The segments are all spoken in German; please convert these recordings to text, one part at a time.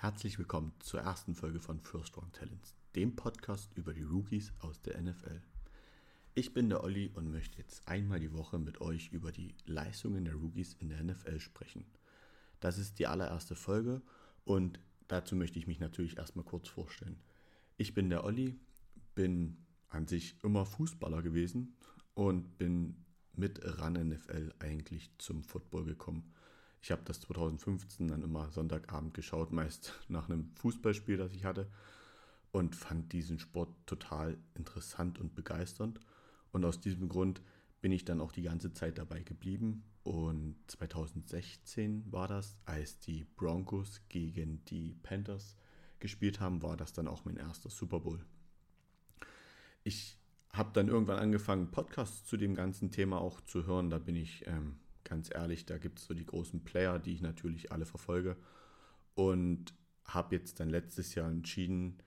Herzlich willkommen zur ersten Folge von First Round Talents, dem Podcast über die Rookies aus der NFL. Ich bin der Olli und möchte jetzt einmal die Woche mit euch über die Leistungen der Rookies in der NFL sprechen. Das ist die allererste Folge und dazu möchte ich mich natürlich erstmal kurz vorstellen. Ich bin der Olli, bin an sich immer Fußballer gewesen und bin mit RAN NFL eigentlich zum Football gekommen. Ich habe das 2015 dann immer Sonntagabend geschaut, meist nach einem Fußballspiel, das ich hatte, und fand diesen Sport total interessant und begeisternd. Und aus diesem Grund bin ich dann auch die ganze Zeit dabei geblieben. Und 2016 war das, als die Broncos gegen die Panthers gespielt haben, war das dann auch mein erster Super Bowl. Ich habe dann irgendwann angefangen, Podcasts zu dem ganzen Thema auch zu hören. Da bin ich ähm, ganz ehrlich, da gibt es so die großen Player, die ich natürlich alle verfolge. Und habe jetzt dann letztes Jahr entschieden,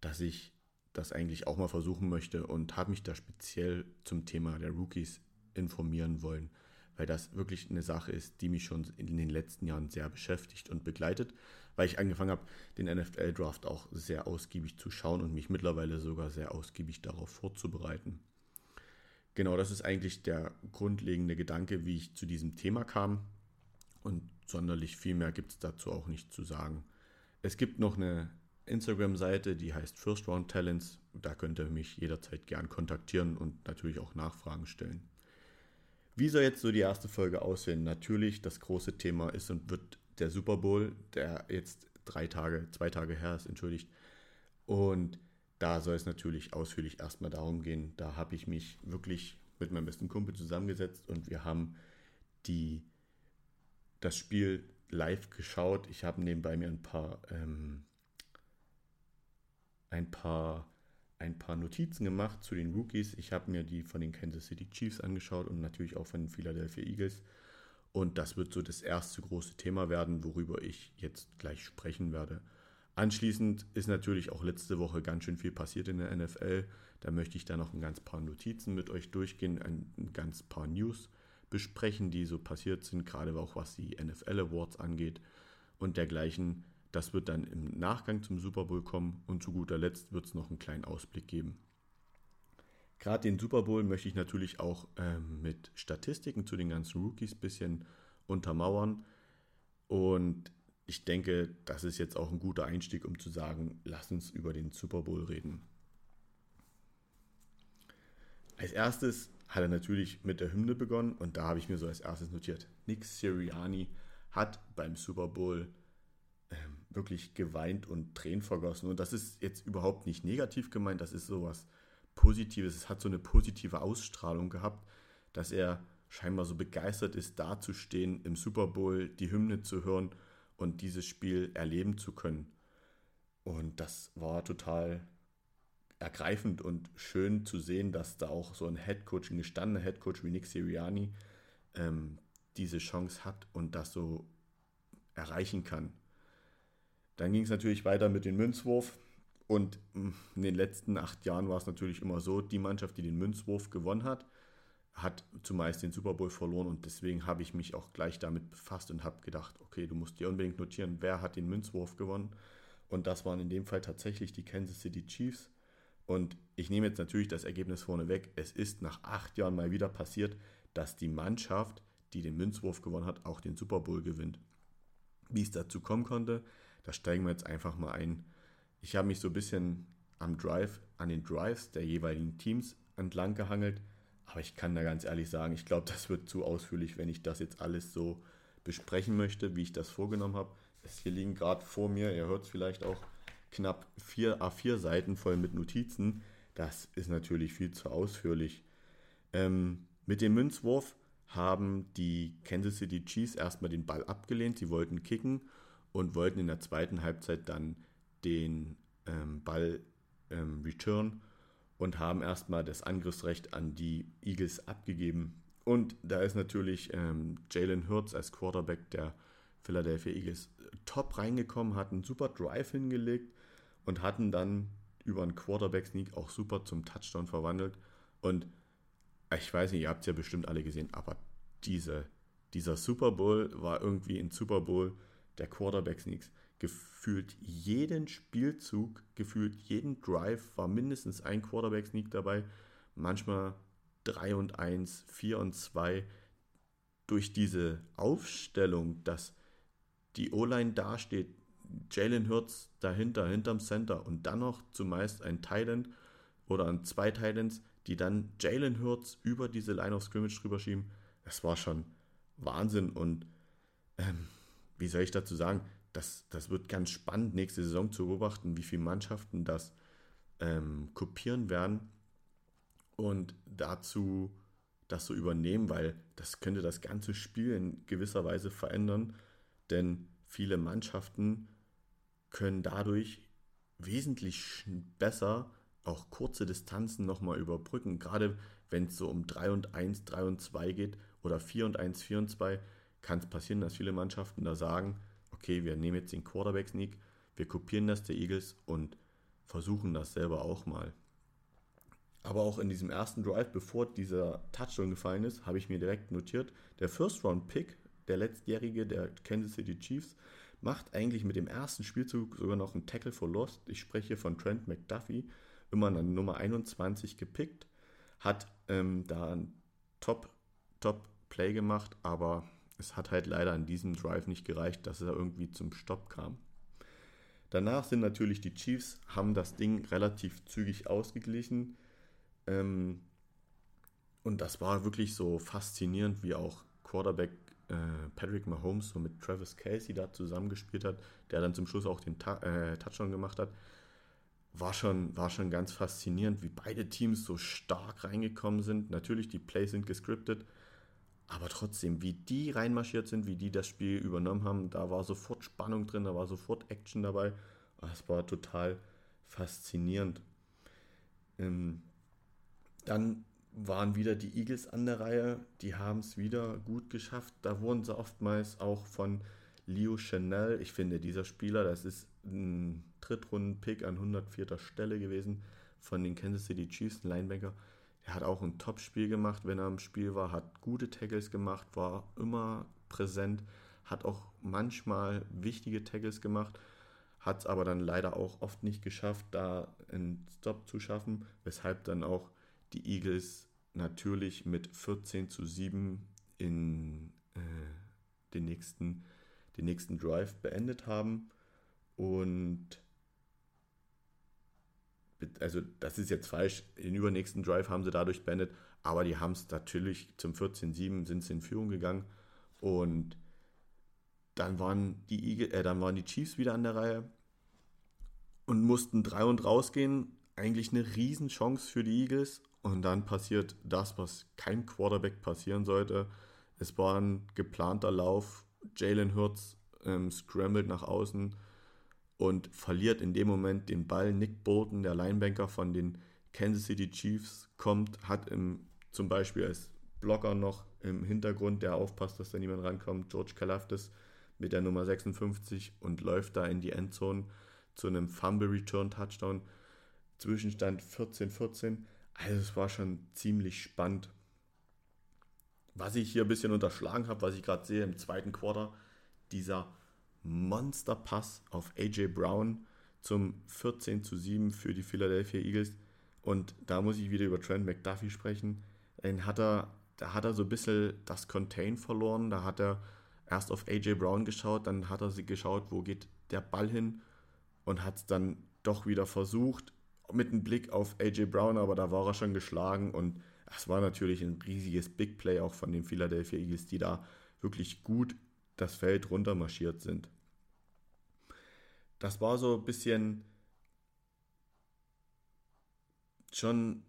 dass ich das eigentlich auch mal versuchen möchte und habe mich da speziell zum Thema der Rookies informieren wollen, weil das wirklich eine Sache ist, die mich schon in den letzten Jahren sehr beschäftigt und begleitet, weil ich angefangen habe, den NFL-Draft auch sehr ausgiebig zu schauen und mich mittlerweile sogar sehr ausgiebig darauf vorzubereiten. Genau, das ist eigentlich der grundlegende Gedanke, wie ich zu diesem Thema kam. Und sonderlich viel mehr gibt es dazu auch nicht zu sagen. Es gibt noch eine Instagram-Seite, die heißt First Round Talents. Da könnt ihr mich jederzeit gern kontaktieren und natürlich auch Nachfragen stellen. Wie soll jetzt so die erste Folge aussehen? Natürlich, das große Thema ist und wird der Super Bowl, der jetzt drei Tage, zwei Tage her ist, entschuldigt. Und da soll es natürlich ausführlich erstmal darum gehen. Da habe ich mich wirklich mit meinem besten Kumpel zusammengesetzt und wir haben die, das Spiel live geschaut. Ich habe nebenbei mir ein paar, ähm, ein paar, ein paar Notizen gemacht zu den Rookies. Ich habe mir die von den Kansas City Chiefs angeschaut und natürlich auch von den Philadelphia Eagles. Und das wird so das erste große Thema werden, worüber ich jetzt gleich sprechen werde. Anschließend ist natürlich auch letzte Woche ganz schön viel passiert in der NFL. Da möchte ich dann noch ein ganz paar Notizen mit euch durchgehen, ein, ein ganz paar News besprechen, die so passiert sind, gerade auch was die NFL Awards angeht und dergleichen. Das wird dann im Nachgang zum Super Bowl kommen und zu guter Letzt wird es noch einen kleinen Ausblick geben. Gerade den Super Bowl möchte ich natürlich auch ähm, mit Statistiken zu den ganzen Rookies ein bisschen untermauern. Und ich denke, das ist jetzt auch ein guter Einstieg, um zu sagen, lass uns über den Super Bowl reden. Als erstes hat er natürlich mit der Hymne begonnen und da habe ich mir so als erstes notiert, Nick Siriani hat beim Super Bowl ähm, wirklich geweint und Tränen vergossen. Und das ist jetzt überhaupt nicht negativ gemeint, das ist sowas Positives, es hat so eine positive Ausstrahlung gehabt, dass er scheinbar so begeistert ist, dazustehen, im Super Bowl die Hymne zu hören und dieses Spiel erleben zu können. Und das war total ergreifend und schön zu sehen, dass da auch so ein Headcoach, ein gestandener Headcoach wie Nick Siriani ähm, diese Chance hat und das so erreichen kann. Dann ging es natürlich weiter mit dem Münzwurf. Und hm, in den letzten acht Jahren war es natürlich immer so, die Mannschaft, die den Münzwurf gewonnen hat, hat zumeist den Super Bowl verloren und deswegen habe ich mich auch gleich damit befasst und habe gedacht, okay, du musst dir unbedingt notieren, wer hat den Münzwurf gewonnen. Und das waren in dem Fall tatsächlich die Kansas City Chiefs. Und ich nehme jetzt natürlich das Ergebnis vorne weg. Es ist nach acht Jahren mal wieder passiert, dass die Mannschaft, die den Münzwurf gewonnen hat, auch den Super Bowl gewinnt. Wie es dazu kommen konnte, da steigen wir jetzt einfach mal ein. Ich habe mich so ein bisschen am Drive, an den Drives der jeweiligen Teams entlang gehangelt aber ich kann da ganz ehrlich sagen, ich glaube, das wird zu ausführlich, wenn ich das jetzt alles so besprechen möchte, wie ich das vorgenommen habe. Es hier liegen gerade vor mir, ihr hört es vielleicht auch, knapp vier A4 Seiten voll mit Notizen. Das ist natürlich viel zu ausführlich. Ähm, mit dem Münzwurf haben die Kansas City Chiefs erstmal den Ball abgelehnt. Sie wollten kicken und wollten in der zweiten Halbzeit dann den ähm, Ball ähm, return und haben erstmal das Angriffsrecht an die Eagles abgegeben. Und da ist natürlich ähm, Jalen Hurts als Quarterback der Philadelphia Eagles top reingekommen, hat einen super Drive hingelegt und hatten dann über einen Quarterback-Sneak auch super zum Touchdown verwandelt. Und ich weiß nicht, ihr habt es ja bestimmt alle gesehen, aber diese, dieser Super Bowl war irgendwie ein Super Bowl, der Quarterback-Sneaks. Gefühlt jeden Spielzug, gefühlt jeden Drive war mindestens ein Quarterback-Sneak dabei. Manchmal 3 und 1, 4 und 2. Durch diese Aufstellung, dass die O-Line dasteht, Jalen Hurts dahinter, hinterm Center und dann noch zumeist ein Thailand oder ein zwei Titans, die dann Jalen Hurts über diese Line of Scrimmage drüber schieben. Das war schon Wahnsinn und ähm, wie soll ich dazu sagen, das, das wird ganz spannend nächste Saison zu beobachten, wie viele Mannschaften das ähm, kopieren werden und dazu das so übernehmen, weil das könnte das ganze Spiel in gewisser Weise verändern, denn viele Mannschaften können dadurch wesentlich besser auch kurze Distanzen nochmal überbrücken. Gerade wenn es so um 3 und 1, 3 und 2 geht oder 4 und 1, 4 und 2, kann es passieren, dass viele Mannschaften da sagen, okay, wir nehmen jetzt den Quarterback-Sneak, wir kopieren das der Eagles und versuchen das selber auch mal. Aber auch in diesem ersten Drive, bevor dieser Touchdown gefallen ist, habe ich mir direkt notiert, der First-Round-Pick, der letztjährige der Kansas City Chiefs, macht eigentlich mit dem ersten Spielzug sogar noch einen Tackle for Lost. Ich spreche von Trent McDuffie, immer an Nummer 21 gepickt, hat ähm, da ein Top, Top gemacht, aber es hat halt leider an diesem Drive nicht gereicht, dass er irgendwie zum Stopp kam. Danach sind natürlich die Chiefs, haben das Ding relativ zügig ausgeglichen. Ähm, und das war wirklich so faszinierend, wie auch Quarterback äh, Patrick Mahomes so mit Travis Casey da zusammengespielt hat, der dann zum Schluss auch den Ta äh, Touchdown gemacht hat. War schon, war schon ganz faszinierend, wie beide Teams so stark reingekommen sind. Natürlich, die Plays sind gescriptet, aber trotzdem, wie die reinmarschiert sind, wie die das Spiel übernommen haben, da war sofort Spannung drin, da war sofort Action dabei. Es war total faszinierend. Ähm, dann waren wieder die Eagles an der Reihe. Die haben es wieder gut geschafft. Da wurden sie oftmals auch von Leo Chanel. Ich finde, dieser Spieler, das ist ein Drittrunden-Pick an 104. Stelle gewesen von den Kansas City Chiefs, ein Linebacker. Er hat auch ein Top-Spiel gemacht, wenn er im Spiel war, hat gute Tackles gemacht, war immer präsent, hat auch manchmal wichtige Tackles gemacht, hat es aber dann leider auch oft nicht geschafft, da einen Stop zu schaffen, weshalb dann auch die Eagles natürlich mit 14 zu 7 in äh, den, nächsten, den nächsten Drive beendet haben. Und also das ist jetzt falsch, den übernächsten Drive haben sie dadurch beendet, aber die haben es natürlich zum 14-7 sind sie in Führung gegangen und dann waren die Eagle, äh, dann waren die Chiefs wieder an der Reihe und mussten drei und rausgehen. Eigentlich eine Riesenchance für die Eagles und dann passiert das, was kein Quarterback passieren sollte. Es war ein geplanter Lauf. Jalen Hurts ähm, scrambled nach außen und verliert in dem Moment den Ball. Nick Bolton, der Linebanker von den Kansas City Chiefs, kommt, hat im, zum Beispiel als Blocker noch im Hintergrund, der aufpasst, dass da niemand rankommt, George Kalafdis mit der Nummer 56 und läuft da in die Endzone zu einem Fumble Return Touchdown. Zwischenstand 14-14. Also es war schon ziemlich spannend. Was ich hier ein bisschen unterschlagen habe, was ich gerade sehe im zweiten Quarter, dieser Monsterpass auf AJ Brown zum 14 zu 7 für die Philadelphia Eagles. Und da muss ich wieder über Trent McDuffie sprechen. Den hat er, da hat er so ein bisschen das Contain verloren. Da hat er erst auf AJ Brown geschaut, dann hat er sich geschaut, wo geht der Ball hin und hat es dann doch wieder versucht mit einem Blick auf AJ Brown, aber da war er schon geschlagen und es war natürlich ein riesiges Big Play auch von den Philadelphia Eagles, die da wirklich gut das Feld runtermarschiert sind. Das war so ein bisschen schon,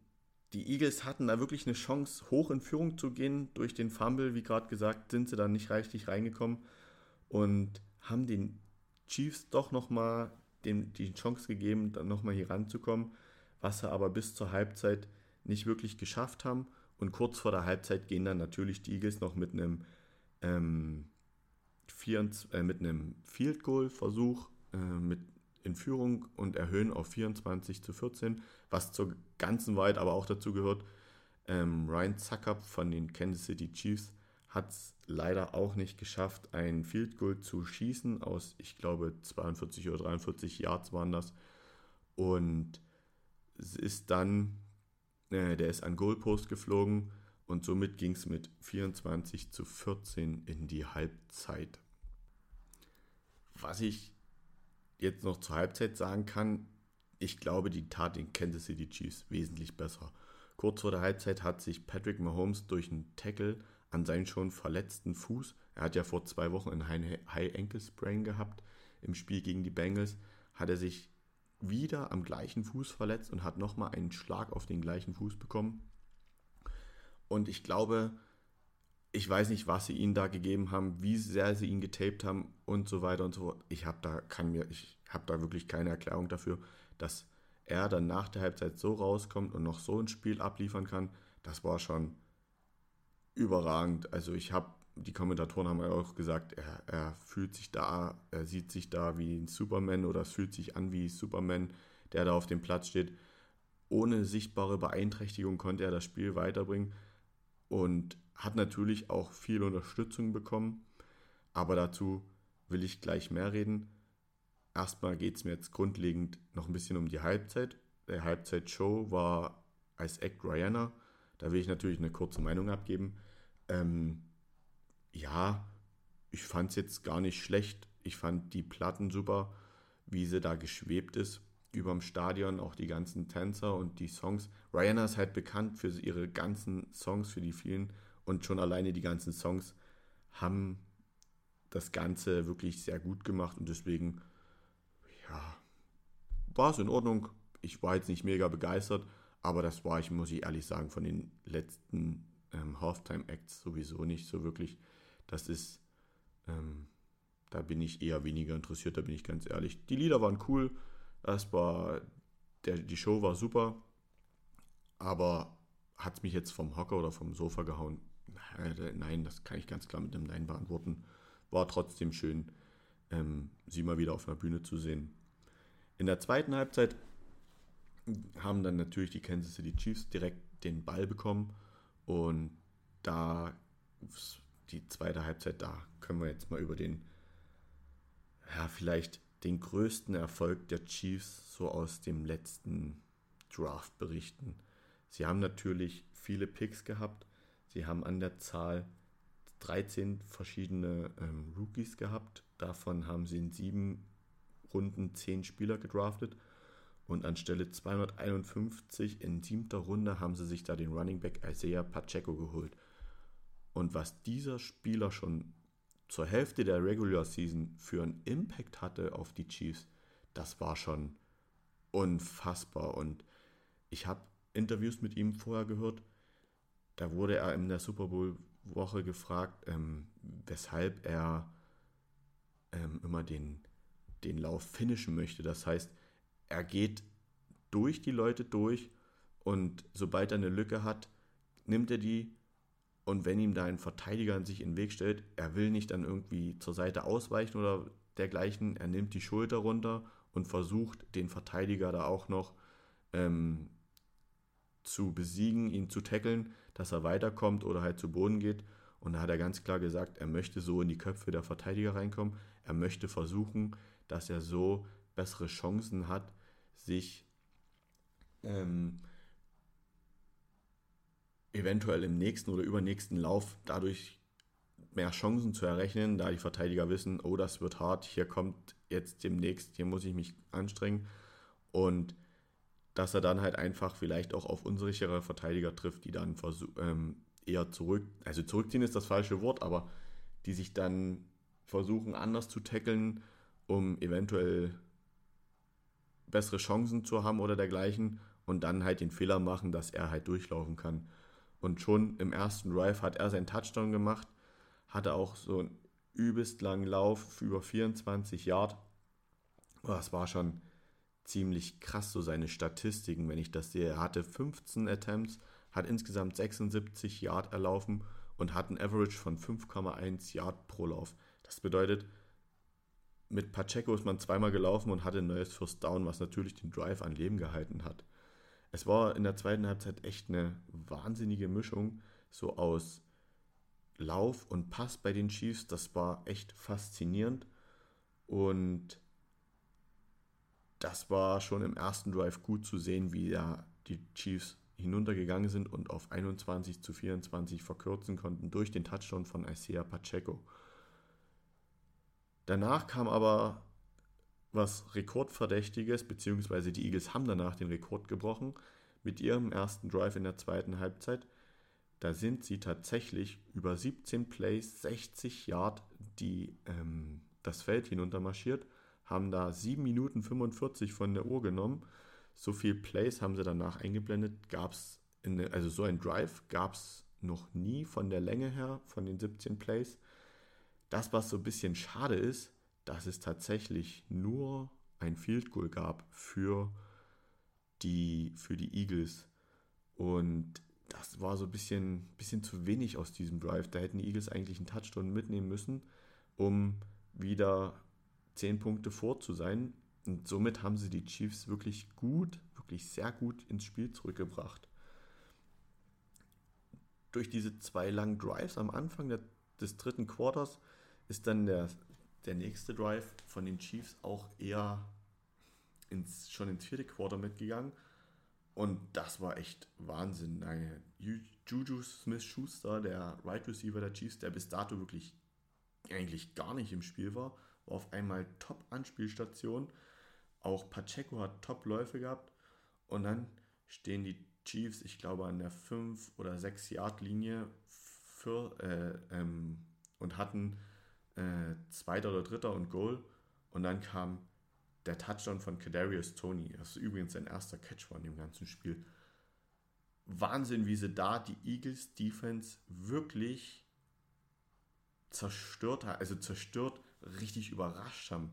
die Eagles hatten da wirklich eine Chance, hoch in Führung zu gehen. Durch den Fumble, wie gerade gesagt, sind sie dann nicht reichlich reingekommen und haben den Chiefs doch nochmal die Chance gegeben, dann nochmal hier ranzukommen, was sie aber bis zur Halbzeit nicht wirklich geschafft haben. Und kurz vor der Halbzeit gehen dann natürlich die Eagles noch mit einem, ähm, 24, äh, mit einem Field Goal Versuch äh, mit in Führung und erhöhen auf 24 zu 14, was zur ganzen Wahrheit aber auch dazu gehört. Ähm, Ryan Zucker von den Kansas City Chiefs hat es leider auch nicht geschafft, ein Field Goal zu schießen aus, ich glaube, 42 oder 43 Yards waren das. Und es ist dann, äh, der ist an Goalpost geflogen und somit ging es mit 24 zu 14 in die Halbzeit. Was ich jetzt noch zur Halbzeit sagen kann, ich glaube, die tat den Kansas City Chiefs wesentlich besser. Kurz vor der Halbzeit hat sich Patrick Mahomes durch einen Tackle an seinen schon verletzten Fuß, er hat ja vor zwei Wochen einen High Ankle Sprain gehabt im Spiel gegen die Bengals, hat er sich wieder am gleichen Fuß verletzt und hat nochmal einen Schlag auf den gleichen Fuß bekommen. Und ich glaube, ich weiß nicht, was sie ihnen da gegeben haben, wie sehr sie ihn getaped haben und so weiter und so fort. Ich habe da, kann mir, ich habe da wirklich keine Erklärung dafür, dass er dann nach der Halbzeit so rauskommt und noch so ein Spiel abliefern kann. Das war schon überragend. Also ich habe, die Kommentatoren haben ja auch gesagt, er, er fühlt sich da, er sieht sich da wie ein Superman oder es fühlt sich an wie Superman, der da auf dem Platz steht. Ohne sichtbare Beeinträchtigung konnte er das Spiel weiterbringen und hat natürlich auch viel Unterstützung bekommen. Aber dazu will ich gleich mehr reden. Erstmal geht es mir jetzt grundlegend noch ein bisschen um die Halbzeit. Der Halbzeitshow war als Act Rihanna. Da will ich natürlich eine kurze Meinung abgeben. Ähm, ja, ich fand es jetzt gar nicht schlecht. Ich fand die Platten super, wie sie da geschwebt ist überm Stadion, auch die ganzen Tänzer und die Songs. Rihanna ist halt bekannt für ihre ganzen Songs, für die vielen und schon alleine die ganzen Songs haben das Ganze wirklich sehr gut gemacht und deswegen, ja, war es in Ordnung. Ich war jetzt nicht mega begeistert, aber das war ich, muss ich ehrlich sagen, von den letzten ähm, Halftime-Acts sowieso nicht so wirklich. Das ist, ähm, da bin ich eher weniger interessiert, da bin ich ganz ehrlich. Die Lieder waren cool, es war, der, die Show war super, aber hat es mich jetzt vom Hocker oder vom Sofa gehauen? Nein, das kann ich ganz klar mit einem Nein beantworten. War trotzdem schön, ähm, sie mal wieder auf einer Bühne zu sehen. In der zweiten Halbzeit haben dann natürlich die Kansas City Chiefs direkt den Ball bekommen und da die zweite Halbzeit, da können wir jetzt mal über den, ja, vielleicht den größten Erfolg der Chiefs so aus dem letzten Draft berichten. Sie haben natürlich viele Picks gehabt. Sie haben an der Zahl 13 verschiedene ähm, Rookies gehabt. Davon haben sie in sieben Runden 10 Spieler gedraftet. Und anstelle 251 in siebter Runde haben sie sich da den Running Back Isaiah Pacheco geholt. Und was dieser Spieler schon zur Hälfte der Regular Season für einen Impact hatte auf die Chiefs, das war schon unfassbar. Und ich habe Interviews mit ihm vorher gehört. Da wurde er in der Super Bowl-Woche gefragt, ähm, weshalb er ähm, immer den, den Lauf finishen möchte. Das heißt, er geht durch die Leute durch und sobald er eine Lücke hat, nimmt er die und wenn ihm da ein Verteidiger sich in den Weg stellt, er will nicht dann irgendwie zur Seite ausweichen oder dergleichen, er nimmt die Schulter runter und versucht den Verteidiger da auch noch ähm, zu besiegen, ihn zu tackeln, dass er weiterkommt oder halt zu Boden geht. Und da hat er ganz klar gesagt, er möchte so in die Köpfe der Verteidiger reinkommen. Er möchte versuchen, dass er so bessere Chancen hat, sich ähm, eventuell im nächsten oder übernächsten Lauf dadurch mehr Chancen zu errechnen, da die Verteidiger wissen, oh, das wird hart, hier kommt jetzt demnächst, hier muss ich mich anstrengen. Und dass er dann halt einfach vielleicht auch auf unsichere Verteidiger trifft, die dann ähm, eher zurück, also zurückziehen ist das falsche Wort, aber die sich dann versuchen anders zu tackeln, um eventuell bessere Chancen zu haben oder dergleichen und dann halt den Fehler machen, dass er halt durchlaufen kann. Und schon im ersten Drive hat er seinen Touchdown gemacht, hatte auch so einen übelst langen Lauf über 24 Yard. Das war schon ziemlich krass, so seine Statistiken, wenn ich das sehe. Er hatte 15 Attempts, hat insgesamt 76 Yard erlaufen und hat ein Average von 5,1 Yard pro Lauf. Das bedeutet, mit Pacheco ist man zweimal gelaufen und hatte ein neues First Down, was natürlich den Drive an Leben gehalten hat es war in der zweiten Halbzeit echt eine wahnsinnige Mischung, so aus Lauf und Pass bei den Chiefs, das war echt faszinierend. Und das war schon im ersten Drive gut zu sehen, wie ja die Chiefs hinuntergegangen sind und auf 21 zu 24 verkürzen konnten durch den Touchdown von Isaiah Pacheco. Danach kam aber was Rekordverdächtiges, beziehungsweise die Eagles haben danach den Rekord gebrochen mit ihrem ersten Drive in der zweiten Halbzeit. Da sind sie tatsächlich über 17 Plays, 60 Yard die, ähm, das Feld hinuntermarschiert, haben da 7 Minuten 45 von der Uhr genommen. So viel Plays haben sie danach eingeblendet. Gab es, also so ein Drive gab es noch nie von der Länge her, von den 17 Plays. Das, was so ein bisschen schade ist, dass es tatsächlich nur ein Field Goal gab für die, für die Eagles. Und das war so ein bisschen, bisschen zu wenig aus diesem Drive. Da hätten die Eagles eigentlich einen Touchdown mitnehmen müssen, um wieder 10 Punkte vor zu sein. Und somit haben sie die Chiefs wirklich gut, wirklich sehr gut ins Spiel zurückgebracht. Durch diese zwei langen Drives am Anfang der, des dritten Quarters ist dann der der nächste Drive von den Chiefs auch eher ins, schon ins vierte Quarter mitgegangen. Und das war echt Wahnsinn. Eine Juju Smith-Schuster, der Right Receiver der Chiefs, der bis dato wirklich eigentlich gar nicht im Spiel war, war auf einmal Top-Anspielstation. Auch Pacheco hat Top-Läufe gehabt. Und dann stehen die Chiefs, ich glaube, an der 5- oder 6-Yard-Linie für, äh, ähm, und hatten äh, zweiter oder dritter und Goal. Und dann kam der Touchdown von Kadarius Tony. Das ist übrigens sein erster Catch in dem ganzen Spiel. Wahnsinn, wie sie da die Eagles Defense wirklich zerstört haben, also zerstört, richtig überrascht haben.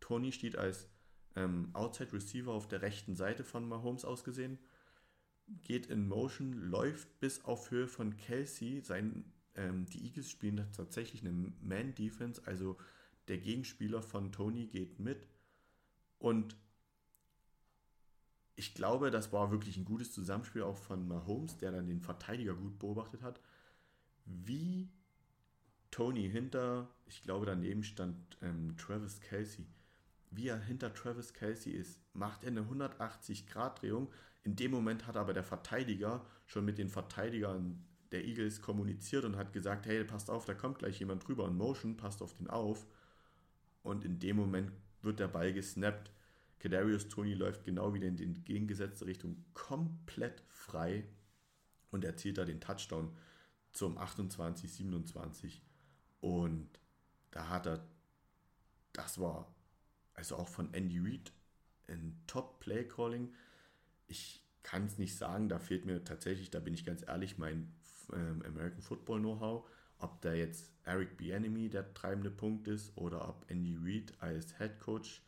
Tony steht als ähm, Outside Receiver auf der rechten Seite von Mahomes ausgesehen, geht in Motion, läuft bis auf Höhe von Kelsey, sein ähm, die Eagles spielen tatsächlich eine Man-Defense, also der Gegenspieler von Tony geht mit. Und ich glaube, das war wirklich ein gutes Zusammenspiel auch von Mahomes, der dann den Verteidiger gut beobachtet hat. Wie Tony hinter, ich glaube daneben stand ähm, Travis Kelsey, wie er hinter Travis Kelsey ist, macht er eine 180-Grad-Drehung. In dem Moment hat aber der Verteidiger schon mit den Verteidigern der Eagles kommuniziert und hat gesagt, hey, passt auf, da kommt gleich jemand drüber in Motion, passt auf den auf. Und in dem Moment wird der Ball gesnappt. Kadarius Tony läuft genau wieder in die entgegengesetzte Richtung komplett frei und erzielt da den Touchdown zum 28-27. Und da hat er, das war also auch von Andy Reid ein Top-Play-Calling. Ich kann es nicht sagen, da fehlt mir tatsächlich, da bin ich ganz ehrlich, mein ähm, American Football Know-how, ob da jetzt Eric Bieniemy der treibende Punkt ist oder ob Andy Reid als Head Coach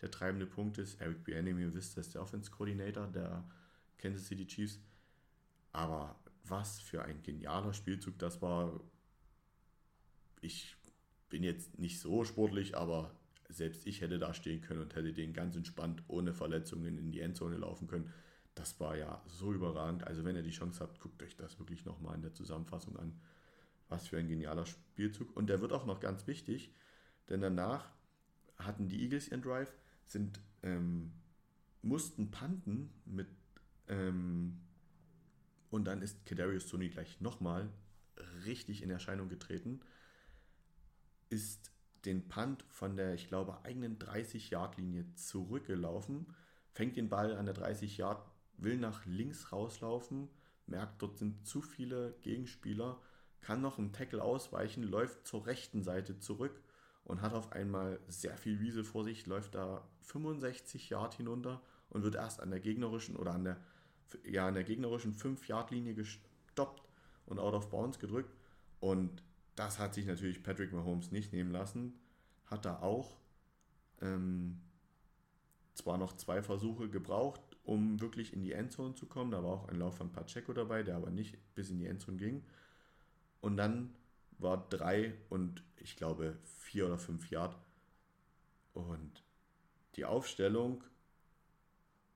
der treibende Punkt ist. Eric Bieniemy, wisst ist der Offense Coordinator der Kansas City Chiefs. Aber was für ein genialer Spielzug das war. Ich bin jetzt nicht so sportlich, aber selbst ich hätte da stehen können und hätte den ganz entspannt ohne Verletzungen in die Endzone laufen können das war ja so überragend. Also wenn ihr die Chance habt, guckt euch das wirklich nochmal in der Zusammenfassung an. Was für ein genialer Spielzug. Und der wird auch noch ganz wichtig, denn danach hatten die Eagles ihren Drive, sind, ähm, mussten panten mit ähm, und dann ist Kadarius Tony gleich nochmal richtig in Erscheinung getreten, ist den Punt von der, ich glaube, eigenen 30-Yard-Linie zurückgelaufen, fängt den Ball an der 30-Yard will nach links rauslaufen, merkt, dort sind zu viele Gegenspieler, kann noch einen Tackle ausweichen, läuft zur rechten Seite zurück und hat auf einmal sehr viel Wiese vor sich, läuft da 65 Yard hinunter und wird erst an der gegnerischen oder an der, ja, an der gegnerischen 5-Yard-Linie gestoppt und out of bounds gedrückt. Und das hat sich natürlich Patrick Mahomes nicht nehmen lassen. Hat da auch ähm, zwar noch zwei Versuche gebraucht, um wirklich in die Endzone zu kommen. Da war auch ein Lauf von Pacheco dabei, der aber nicht bis in die Endzone ging. Und dann war drei und ich glaube vier oder fünf Yard. Und die Aufstellung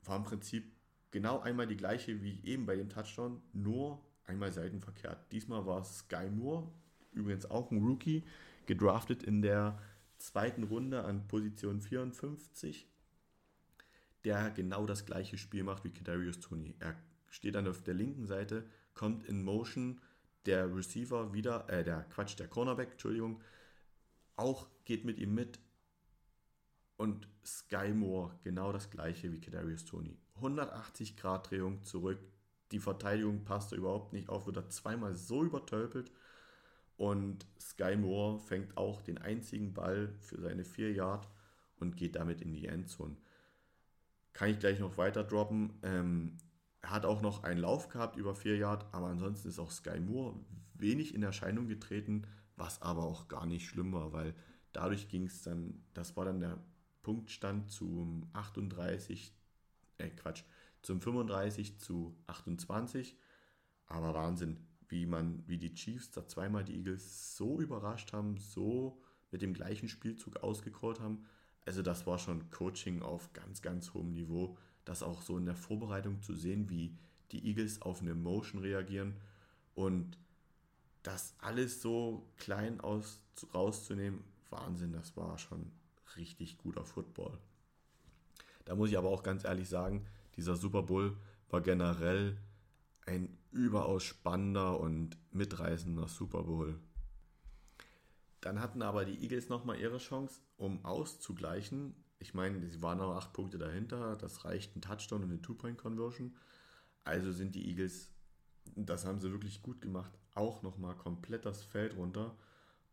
war im Prinzip genau einmal die gleiche wie eben bei dem Touchdown, nur einmal seitenverkehrt. Diesmal war es Sky Moore übrigens auch ein Rookie, gedraftet in der zweiten Runde an Position 54, der genau das gleiche Spiel macht wie Kadarius Tony. Er steht dann auf der linken Seite, kommt in Motion, der Receiver wieder, äh, der Quatsch, der Cornerback, Entschuldigung, auch geht mit ihm mit. Und Sky Moore genau das gleiche wie Kadarius Tony. 180 Grad Drehung zurück. Die Verteidigung passt überhaupt nicht auf, wird er zweimal so übertölpelt. Und Sky Moore fängt auch den einzigen Ball für seine 4 Yard und geht damit in die Endzone. Kann ich gleich noch weiter droppen. Ähm, er hat auch noch einen Lauf gehabt über 4 Yard, aber ansonsten ist auch Sky Moore wenig in Erscheinung getreten, was aber auch gar nicht schlimm war, weil dadurch ging es dann, das war dann der Punktstand zum 38, äh Quatsch, zum 35 zu 28. Aber Wahnsinn, wie man, wie die Chiefs da zweimal die Eagles so überrascht haben, so mit dem gleichen Spielzug ausgecallt haben. Also das war schon Coaching auf ganz, ganz hohem Niveau. Das auch so in der Vorbereitung zu sehen, wie die Eagles auf eine Motion reagieren und das alles so klein aus, rauszunehmen, Wahnsinn, das war schon richtig guter Football. Da muss ich aber auch ganz ehrlich sagen, dieser Super Bowl war generell ein überaus spannender und mitreißender Super Bowl. Dann hatten aber die Eagles nochmal ihre Chance, um auszugleichen. Ich meine, sie waren noch acht Punkte dahinter, das reicht ein Touchdown und eine Two-Point-Conversion. Also sind die Eagles, das haben sie wirklich gut gemacht, auch nochmal komplett das Feld runter.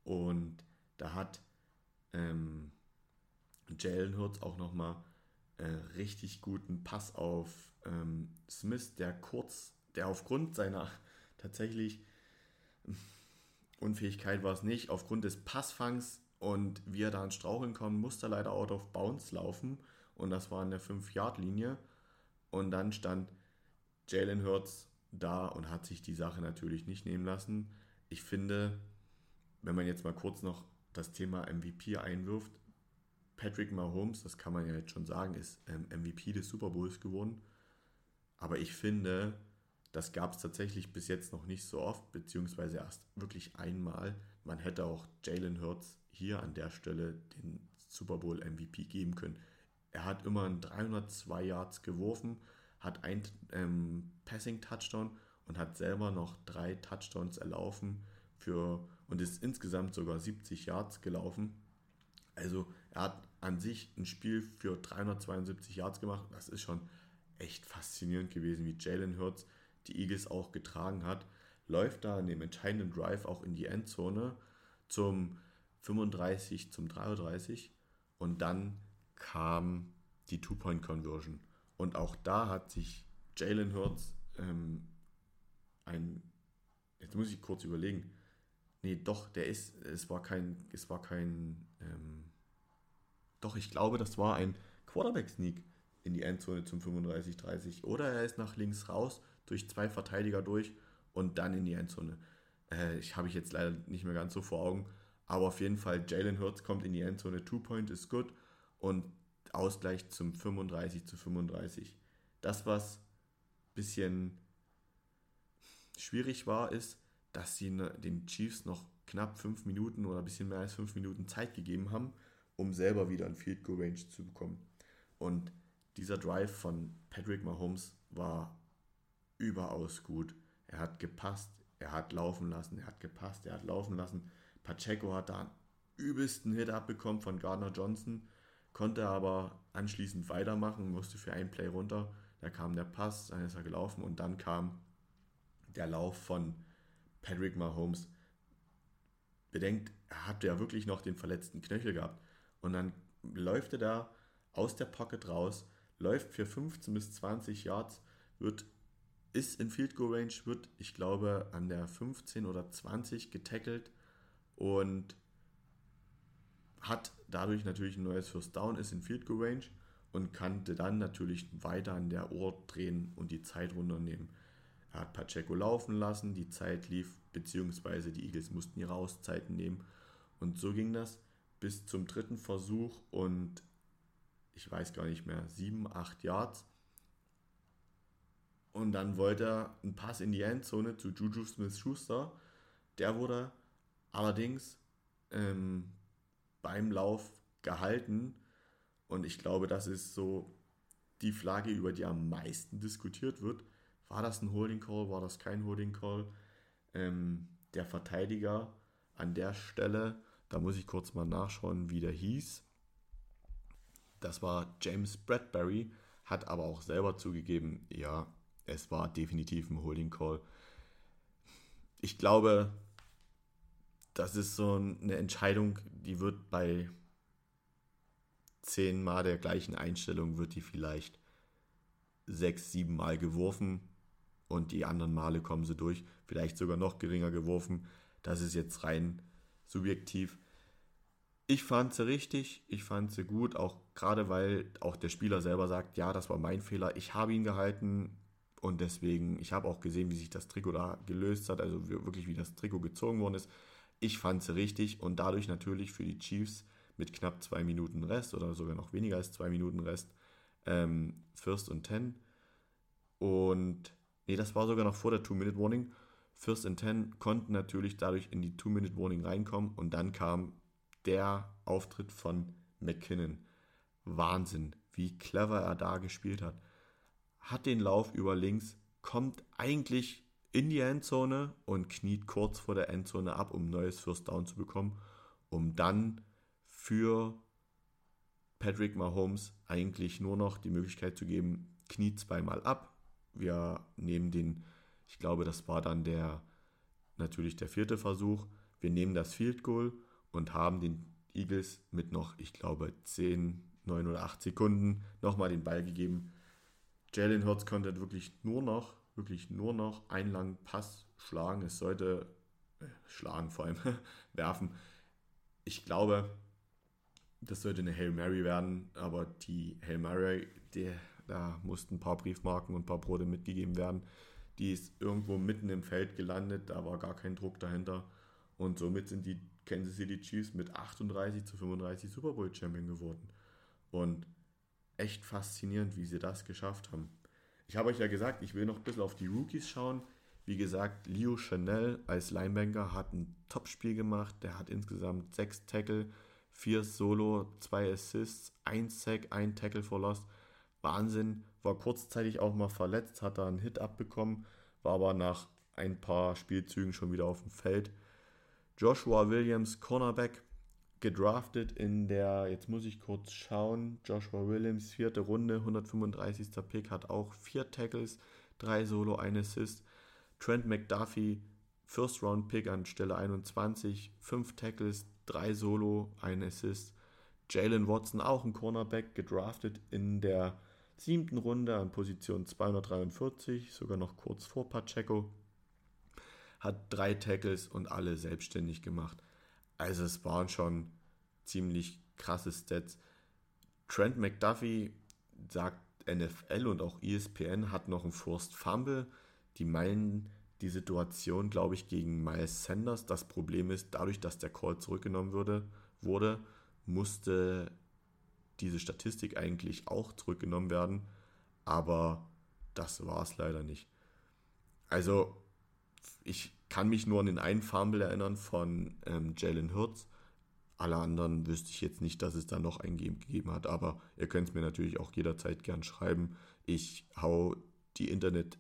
Und da hat ähm, Jalen Hurts auch nochmal äh, richtig guten Pass auf ähm, Smith, der kurz, der aufgrund seiner tatsächlich Unfähigkeit war es nicht, aufgrund des Passfangs und wie er da ins Straucheln kommt, musste er leider out of bounds laufen und das war in der 5-Yard-Linie und dann stand Jalen Hurts da und hat sich die Sache natürlich nicht nehmen lassen. Ich finde, wenn man jetzt mal kurz noch das Thema MVP einwirft, Patrick Mahomes, das kann man ja jetzt schon sagen, ist ähm, MVP des Super Bowls geworden. Aber ich finde, das gab es tatsächlich bis jetzt noch nicht so oft, beziehungsweise erst wirklich einmal. Man hätte auch Jalen Hurts hier an der Stelle den Super Bowl MVP geben können. Er hat immer 302 Yards geworfen, hat ein ähm, Passing Touchdown und hat selber noch drei Touchdowns erlaufen für und ist insgesamt sogar 70 Yards gelaufen. Also er hat an sich ein Spiel für 372 Yards gemacht. Das ist schon echt faszinierend gewesen, wie Jalen Hurts die Eagles auch getragen hat. Läuft da in dem entscheidenden Drive auch in die Endzone zum 35 zum 33 und dann kam die Two-Point-Conversion. Und auch da hat sich Jalen Hurts ähm, ein, jetzt muss ich kurz überlegen, nee, doch, der ist, es war kein, es war kein, ähm, doch, ich glaube, das war ein Quarterback-Sneak in die Endzone zum 35-30. Oder er ist nach links raus, durch zwei Verteidiger durch und dann in die Endzone. Äh, ich habe ich jetzt leider nicht mehr ganz so vor Augen. Aber auf jeden Fall, Jalen Hurts kommt in die Endzone, Two-Point ist gut und Ausgleich zum 35 zu 35. Das, was ein bisschen schwierig war, ist, dass sie ne, den Chiefs noch knapp fünf Minuten oder ein bisschen mehr als fünf Minuten Zeit gegeben haben, um selber wieder ein Field Goal Range zu bekommen. Und dieser Drive von Patrick Mahomes war überaus gut. Er hat gepasst, er hat laufen lassen, er hat gepasst, er hat laufen lassen. Pacheco hat da einen übelsten Hit abbekommen von Gardner Johnson, konnte aber anschließend weitermachen, musste für ein Play runter. Da kam der Pass, dann ist er gelaufen und dann kam der Lauf von Patrick Mahomes. Bedenkt, er hat ja wirklich noch den verletzten Knöchel gehabt. Und dann läuft er da aus der Pocket raus, läuft für 15 bis 20 Yards, wird, ist in Field Goal Range, wird, ich glaube, an der 15 oder 20 getackelt und hat dadurch natürlich ein neues First Down, ist in Field Goal Range und kannte dann natürlich weiter an der Ohr drehen und die Zeit runternehmen. Er hat Pacheco laufen lassen, die Zeit lief, beziehungsweise die Eagles mussten ihre Auszeiten nehmen. Und so ging das bis zum dritten Versuch und ich weiß gar nicht mehr, sieben, acht Yards. Und dann wollte er einen Pass in die Endzone zu Juju Smith-Schuster. Der wurde allerdings ähm, beim Lauf gehalten. Und ich glaube, das ist so die Flagge, über die am meisten diskutiert wird. War das ein Holding Call? War das kein Holding Call? Ähm, der Verteidiger an der Stelle, da muss ich kurz mal nachschauen, wie der hieß. Das war James Bradbury, hat aber auch selber zugegeben, ja, es war definitiv ein Holding Call. Ich glaube, das ist so eine Entscheidung, die wird bei zehnmal der gleichen Einstellung, wird die vielleicht sechs, sieben Mal geworfen und die anderen Male kommen sie durch, vielleicht sogar noch geringer geworfen. Das ist jetzt rein subjektiv. Ich fand sie richtig, ich fand sie gut, auch gerade weil auch der Spieler selber sagt, ja, das war mein Fehler, ich habe ihn gehalten und deswegen, ich habe auch gesehen, wie sich das Trikot da gelöst hat, also wirklich wie das Trikot gezogen worden ist. Ich fand sie richtig und dadurch natürlich für die Chiefs mit knapp zwei Minuten Rest oder sogar noch weniger als zwei Minuten Rest ähm, First und Ten. Und nee, das war sogar noch vor der Two-Minute-Warning. First and Ten konnten natürlich dadurch in die Two-Minute-Warning reinkommen und dann kam der Auftritt von McKinnon. Wahnsinn, wie clever er da gespielt hat. Hat den Lauf über links, kommt eigentlich in die Endzone und kniet kurz vor der Endzone ab, um ein neues First Down zu bekommen, um dann für Patrick Mahomes eigentlich nur noch die Möglichkeit zu geben, kniet zweimal ab. Wir nehmen den ich glaube, das war dann der natürlich der vierte Versuch. Wir nehmen das Field Goal und haben den Eagles mit noch, ich glaube, 10, 9 oder 8 Sekunden nochmal den Ball gegeben. Jalen Hurts konnte wirklich nur noch, wirklich nur noch einen langen Pass schlagen. Es sollte äh, schlagen, vor allem werfen. Ich glaube, das sollte eine Hail Mary werden, aber die Hail Mary, die, da mussten ein paar Briefmarken und ein paar Brote mitgegeben werden. Die ist irgendwo mitten im Feld gelandet, da war gar kein Druck dahinter. Und somit sind die Kansas City Chiefs mit 38 zu 35 Super Bowl Champion geworden. Und echt faszinierend, wie sie das geschafft haben. Ich habe euch ja gesagt, ich will noch ein bisschen auf die Rookies schauen. Wie gesagt, Leo Chanel als Linebanker hat ein Top-Spiel gemacht. Der hat insgesamt sechs Tackle, vier Solo, zwei Assists, ein Sack, ein Tackle for Loss. Wahnsinn, war kurzzeitig auch mal verletzt, hat da einen Hit abbekommen, war aber nach ein paar Spielzügen schon wieder auf dem Feld. Joshua Williams, Cornerback, gedraftet in der, jetzt muss ich kurz schauen, Joshua Williams, vierte Runde, 135. Pick, hat auch vier Tackles, drei Solo, ein Assist. Trent McDuffie, First Round Pick an Stelle 21, fünf Tackles, drei Solo, ein Assist. Jalen Watson, auch ein Cornerback, gedraftet in der siebten Runde an Position 243, sogar noch kurz vor Pacheco. Hat drei Tackles und alle selbstständig gemacht. Also es waren schon ziemlich krasse Stats. Trent McDuffie sagt NFL und auch ESPN hat noch einen Forced Fumble. Die meinen die Situation, glaube ich, gegen Miles Sanders. Das Problem ist, dadurch, dass der Call zurückgenommen wurde, wurde musste diese Statistik eigentlich auch zurückgenommen werden, aber das war es leider nicht. Also ich kann mich nur an den einen Fumble erinnern von ähm, Jalen Hurts. Alle anderen wüsste ich jetzt nicht, dass es da noch einen gegeben hat, aber ihr könnt es mir natürlich auch jederzeit gern schreiben. Ich hau die Internet,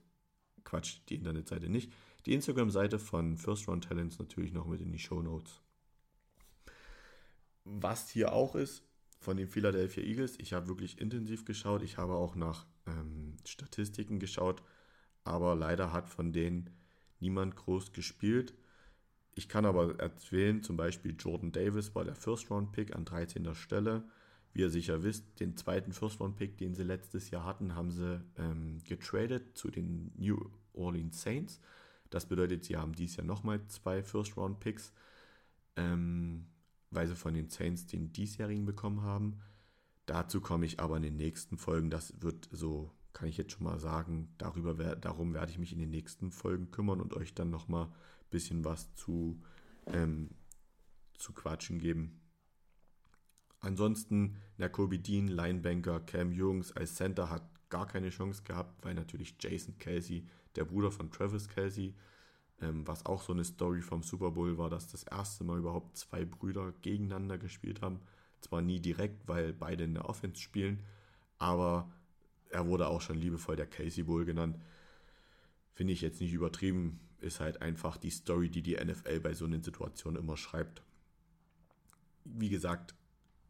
Quatsch, die Internetseite nicht, die Instagram-Seite von First Round Talents natürlich noch mit in die Show Notes. Was hier auch ist, von den Philadelphia Eagles. Ich habe wirklich intensiv geschaut. Ich habe auch nach ähm, Statistiken geschaut, aber leider hat von denen niemand groß gespielt. Ich kann aber erzählen, zum Beispiel Jordan Davis war der First-Round-Pick an 13. Stelle. Wie ihr sicher wisst, den zweiten First-Round-Pick, den sie letztes Jahr hatten, haben sie ähm, getradet zu den New Orleans Saints. Das bedeutet, sie haben dieses Jahr nochmal zwei First-Round-Picks. Ähm, weil sie von den Saints den diesjährigen bekommen haben. Dazu komme ich aber in den nächsten Folgen. Das wird so, kann ich jetzt schon mal sagen, darüber, darum werde ich mich in den nächsten Folgen kümmern und euch dann nochmal ein bisschen was zu, ähm, zu quatschen geben. Ansonsten Nakobe Dean, Linebanker, Cam Jungs als Center hat gar keine Chance gehabt, weil natürlich Jason Kelsey, der Bruder von Travis Kelsey, Ähm, was auch so eine Story vom Super Bowl war, dass das erste Mal überhaupt zwei Brüder gegeneinander gespielt haben. Zwar nie direkt, weil beide in der Offense spielen, aber er wurde auch schon liebevoll der Casey Bowl genannt. Finde ich jetzt nicht übertrieben, ist halt einfach die Story, die die NFL bei so einer Situation immer schreibt. Wie gesagt,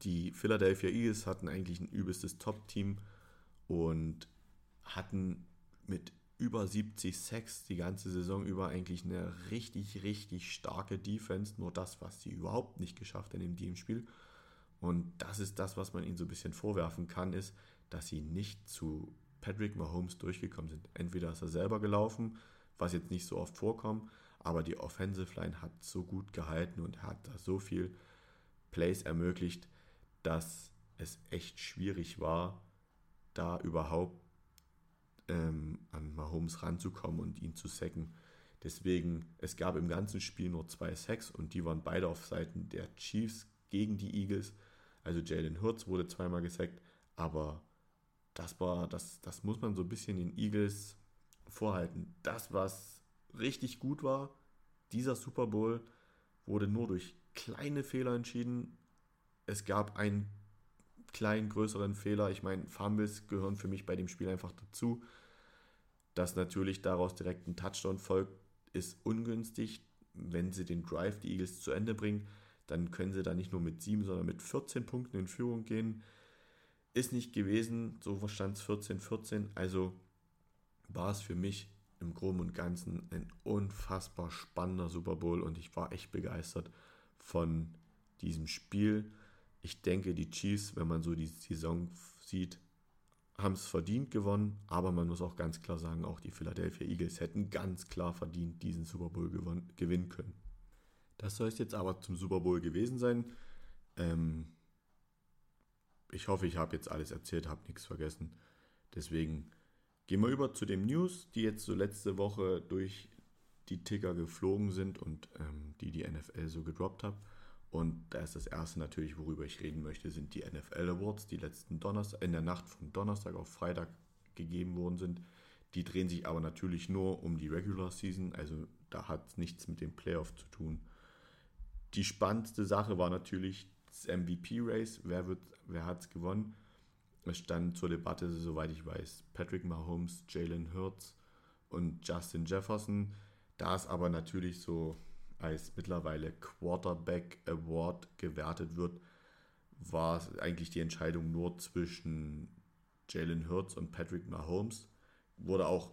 die Philadelphia Eagles hatten eigentlich ein übelstes Top-Team und hatten mit über 70 Sacks die ganze Saison über eigentlich eine richtig, richtig starke Defense. Nur das, was sie überhaupt nicht geschafft in dem Teamspiel. Und das ist das, was man ihnen so ein bisschen vorwerfen kann, ist, dass sie nicht zu Patrick Mahomes durchgekommen sind. Entweder ist er selber gelaufen, was jetzt nicht so oft vorkommt, aber die Offensive Line hat so gut gehalten und hat da so viel Plays ermöglicht, dass es echt schwierig war, da überhaupt ähm, an Mahomes ranzukommen und ihn zu sacken. Deswegen, es gab im ganzen Spiel nur zwei Sacks und die waren beide auf Seiten der Chiefs gegen die Eagles. Also Jalen Hurts wurde zweimal gesackt, aber das war, das, das muss man so ein bisschen den Eagles vorhalten. Das, was richtig gut war, dieser Super Bowl wurde nur durch kleine Fehler entschieden. Es gab einen kleinen, größeren Fehler. Ich meine, Fumbles gehören für mich bei dem Spiel einfach dazu. Dass natürlich daraus direkt ein Touchdown folgt, ist ungünstig. Wenn sie den Drive, die Eagles, zu Ende bringen, dann können sie da nicht nur mit 7, sondern mit 14 Punkten in Führung gehen. Ist nicht gewesen, so verstand es 14-14. Also war es für mich im Groben und Ganzen ein unfassbar spannender Super Bowl und ich war echt begeistert von diesem Spiel. Ich denke, die Chiefs, wenn man so die Saison sieht, haben es verdient gewonnen, aber man muss auch ganz klar sagen, auch die Philadelphia Eagles hätten ganz klar verdient diesen Super Bowl gewinnen können. Das soll es jetzt aber zum Super Bowl gewesen sein. Ähm, ich hoffe, ich habe jetzt alles erzählt, habe nichts vergessen. Deswegen gehen wir über zu den News, die jetzt so letzte Woche durch die Ticker geflogen sind und ähm, die die NFL so gedroppt hat. Und da ist das erste natürlich, worüber ich reden möchte, sind die NFL Awards, die letzten Donnerstag, in der Nacht von Donnerstag auf Freitag gegeben worden sind. Die drehen sich aber natürlich nur um die Regular Season, also da hat es nichts mit dem Playoff zu tun. Die spannendste Sache war natürlich das MVP-Race. Wer, wer hat es gewonnen? Es stand zur Debatte, soweit ich weiß, Patrick Mahomes, Jalen Hurts und Justin Jefferson. Da es aber natürlich so als mittlerweile Quarterback Award gewertet wird, war es eigentlich die Entscheidung nur zwischen Jalen Hurts und Patrick Mahomes. Wurde auch,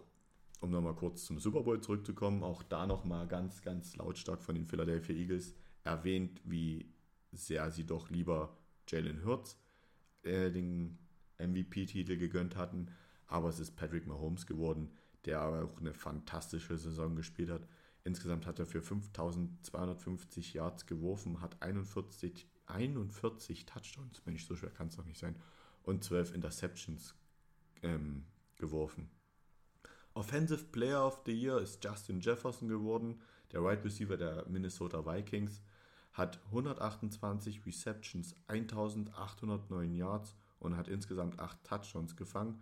um nochmal kurz zum Super Bowl zurückzukommen, auch da nochmal ganz, ganz lautstark von den Philadelphia Eagles erwähnt, wie sehr sie doch lieber Jalen Hurts äh, den MVP-Titel gegönnt hatten. Aber es ist Patrick Mahomes geworden, der aber auch eine fantastische Saison gespielt hat. Insgesamt hat er für 5250 Yards geworfen, hat 41, 41 Touchdowns, Mensch, so schwer kann es doch nicht sein, und 12 Interceptions ähm, geworfen. Offensive Player of the Year ist Justin Jefferson geworden, der Wide right Receiver der Minnesota Vikings, hat 128 Receptions, 1809 Yards und hat insgesamt 8 Touchdowns gefangen.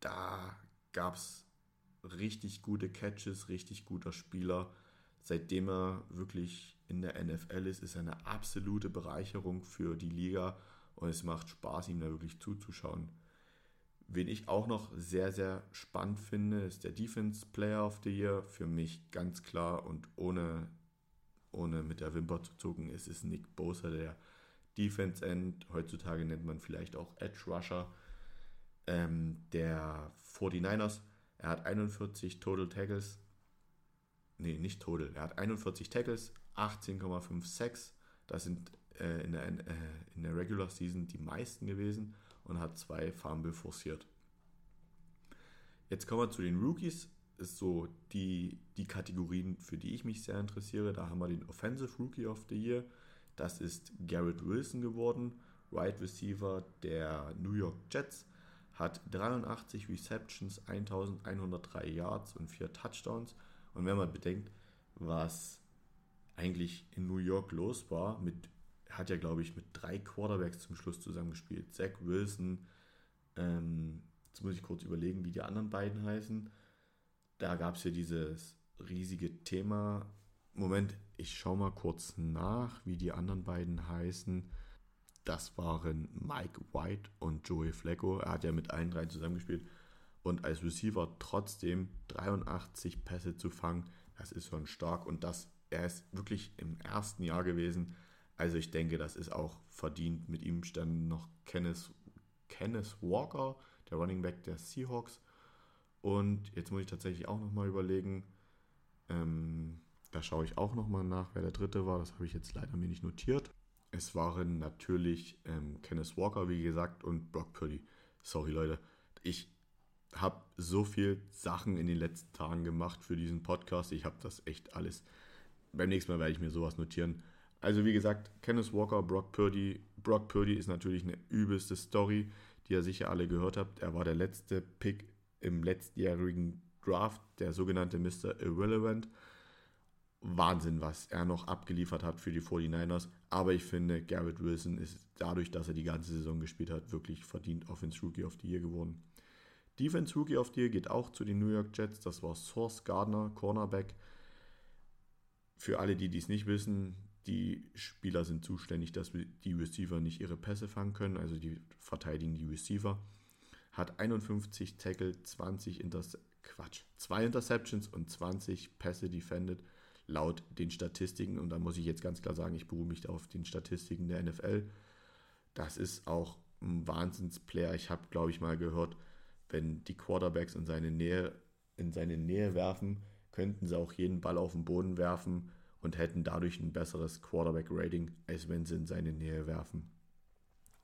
Da gab es richtig gute Catches, richtig guter Spieler. Seitdem er wirklich in der NFL ist, ist er eine absolute Bereicherung für die Liga und es macht Spaß, ihm da wirklich zuzuschauen. Wen ich auch noch sehr, sehr spannend finde, ist der Defense Player of the Year. Für mich ganz klar und ohne, ohne mit der Wimper zu zucken, ist es Nick Bosa, der Defense End. Heutzutage nennt man vielleicht auch Edge Rusher ähm, der 49ers. Er hat 41 Total Tackles. Nee, nicht Total. Er hat 41 Tackles, 18,5 Sacks. Das sind äh, in, der, äh, in der Regular Season die meisten gewesen und hat zwei Fumble forciert. Jetzt kommen wir zu den Rookies. Ist so die, die Kategorien, für die ich mich sehr interessiere. Da haben wir den Offensive Rookie of the Year. Das ist Garrett Wilson geworden, Wide right Receiver der New York Jets hat 83 Receptions, 1103 Yards und 4 Touchdowns. Und wenn man bedenkt, was eigentlich in New York los war, mit, hat ja, glaube ich, mit drei Quarterbacks zum Schluss zusammengespielt. Zach Wilson, ähm, jetzt muss ich kurz überlegen, wie die anderen beiden heißen. Da gab es ja dieses riesige Thema. Moment, ich schaue mal kurz nach, wie die anderen beiden heißen. Das waren Mike White und Joey Flacco. Er hat ja mit allen drei zusammengespielt. Und als Receiver trotzdem 83 Pässe zu fangen, das ist schon stark. Und das, er ist wirklich im ersten Jahr gewesen. Also ich denke, das ist auch verdient. Mit ihm standen noch Kenneth, Kenneth Walker, der Running Back der Seahawks. Und jetzt muss ich tatsächlich auch nochmal überlegen. Ähm, da schaue ich auch nochmal nach, wer der dritte war. Das habe ich jetzt leider mir nicht notiert. Es waren natürlich ähm, Kenneth Walker, wie gesagt, und Brock Purdy. Sorry, Leute. Ich habe so viel Sachen in den letzten Tagen gemacht für diesen Podcast. Ich habe das echt alles. Beim nächsten Mal werde ich mir sowas notieren. Also wie gesagt, Kenneth Walker, Brock Purdy. Brock Purdy ist natürlich eine übelste Story, die ihr sicher alle gehört habt. Er war der letzte Pick im letztjährigen Draft, der sogenannte Mr. Irrelevant. Wahnsinn, was er noch abgeliefert hat für die 49ers. Aber ich finde, Garrett Wilson ist dadurch, dass er die ganze Saison gespielt hat, wirklich verdient Offense Rookie of the Year geworden. Defense Rookie of the Year geht auch zu den New York Jets. Das war Source Gardner, Cornerback. Für alle, die dies nicht wissen, die Spieler sind zuständig, dass die Receiver nicht ihre Pässe fangen können. Also die verteidigen die Receiver. Hat 51 Tackle, 20 Interce Quatsch, 2 Interceptions und 20 Pässe defended laut den Statistiken. Und da muss ich jetzt ganz klar sagen, ich beruhe mich auf den Statistiken der NFL. Das ist auch ein Wahnsinnsplayer. Ich habe, glaube ich, mal gehört, wenn die Quarterbacks in seine Nähe, in seine Nähe werfen, könnten sie auch jeden Ball auf den Boden werfen und hätten dadurch ein besseres Quarterback-Rating, als wenn sie in seine Nähe werfen.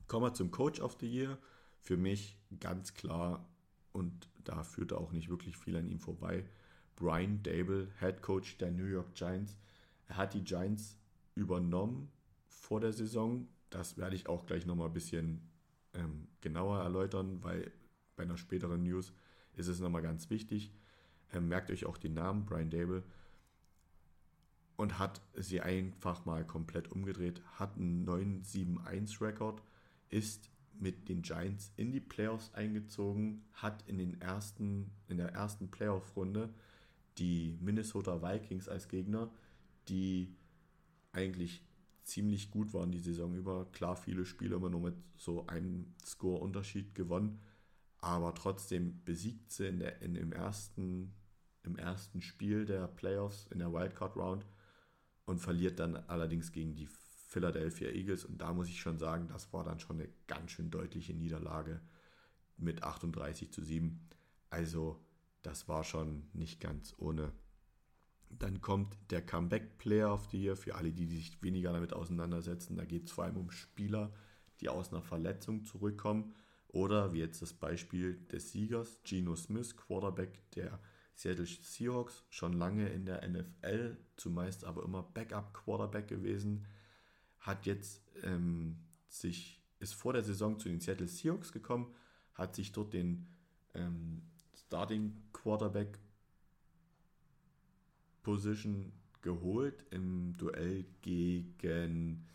Kommen wir zum Coach of the Year. Für mich ganz klar, und da führt auch nicht wirklich viel an ihm vorbei, Brian Dable, Head Coach der New York Giants. Er hat die Giants übernommen vor der Saison. Das werde ich auch gleich nochmal ein bisschen ähm, genauer erläutern, weil bei einer späteren News ist es nochmal ganz wichtig. Ähm, merkt euch auch den Namen, Brian Dable. Und hat sie einfach mal komplett umgedreht, hat einen 9-7-1-Rekord, ist mit den Giants in die Playoffs eingezogen, hat in, den ersten, in der ersten Playoff-Runde die Minnesota Vikings als Gegner, die eigentlich ziemlich gut waren die Saison über. Klar, viele Spiele immer nur mit so einem Score-Unterschied gewonnen, aber trotzdem besiegt sie in der, in, im, ersten, im ersten Spiel der Playoffs, in der Wildcard-Round und verliert dann allerdings gegen die Philadelphia Eagles. Und da muss ich schon sagen, das war dann schon eine ganz schön deutliche Niederlage mit 38 zu 7. Also das war schon nicht ganz ohne. Dann kommt der Comeback Player of the Year für alle, die sich weniger damit auseinandersetzen. Da geht es vor allem um Spieler, die aus einer Verletzung zurückkommen. Oder wie jetzt das Beispiel des Siegers, Geno Smith, Quarterback der Seattle Seahawks, schon lange in der NFL, zumeist aber immer Backup-Quarterback gewesen, hat jetzt ähm, sich, ist vor der Saison zu den Seattle Seahawks gekommen, hat sich dort den ähm, Starting Quarterback Position geholt im Duell gegen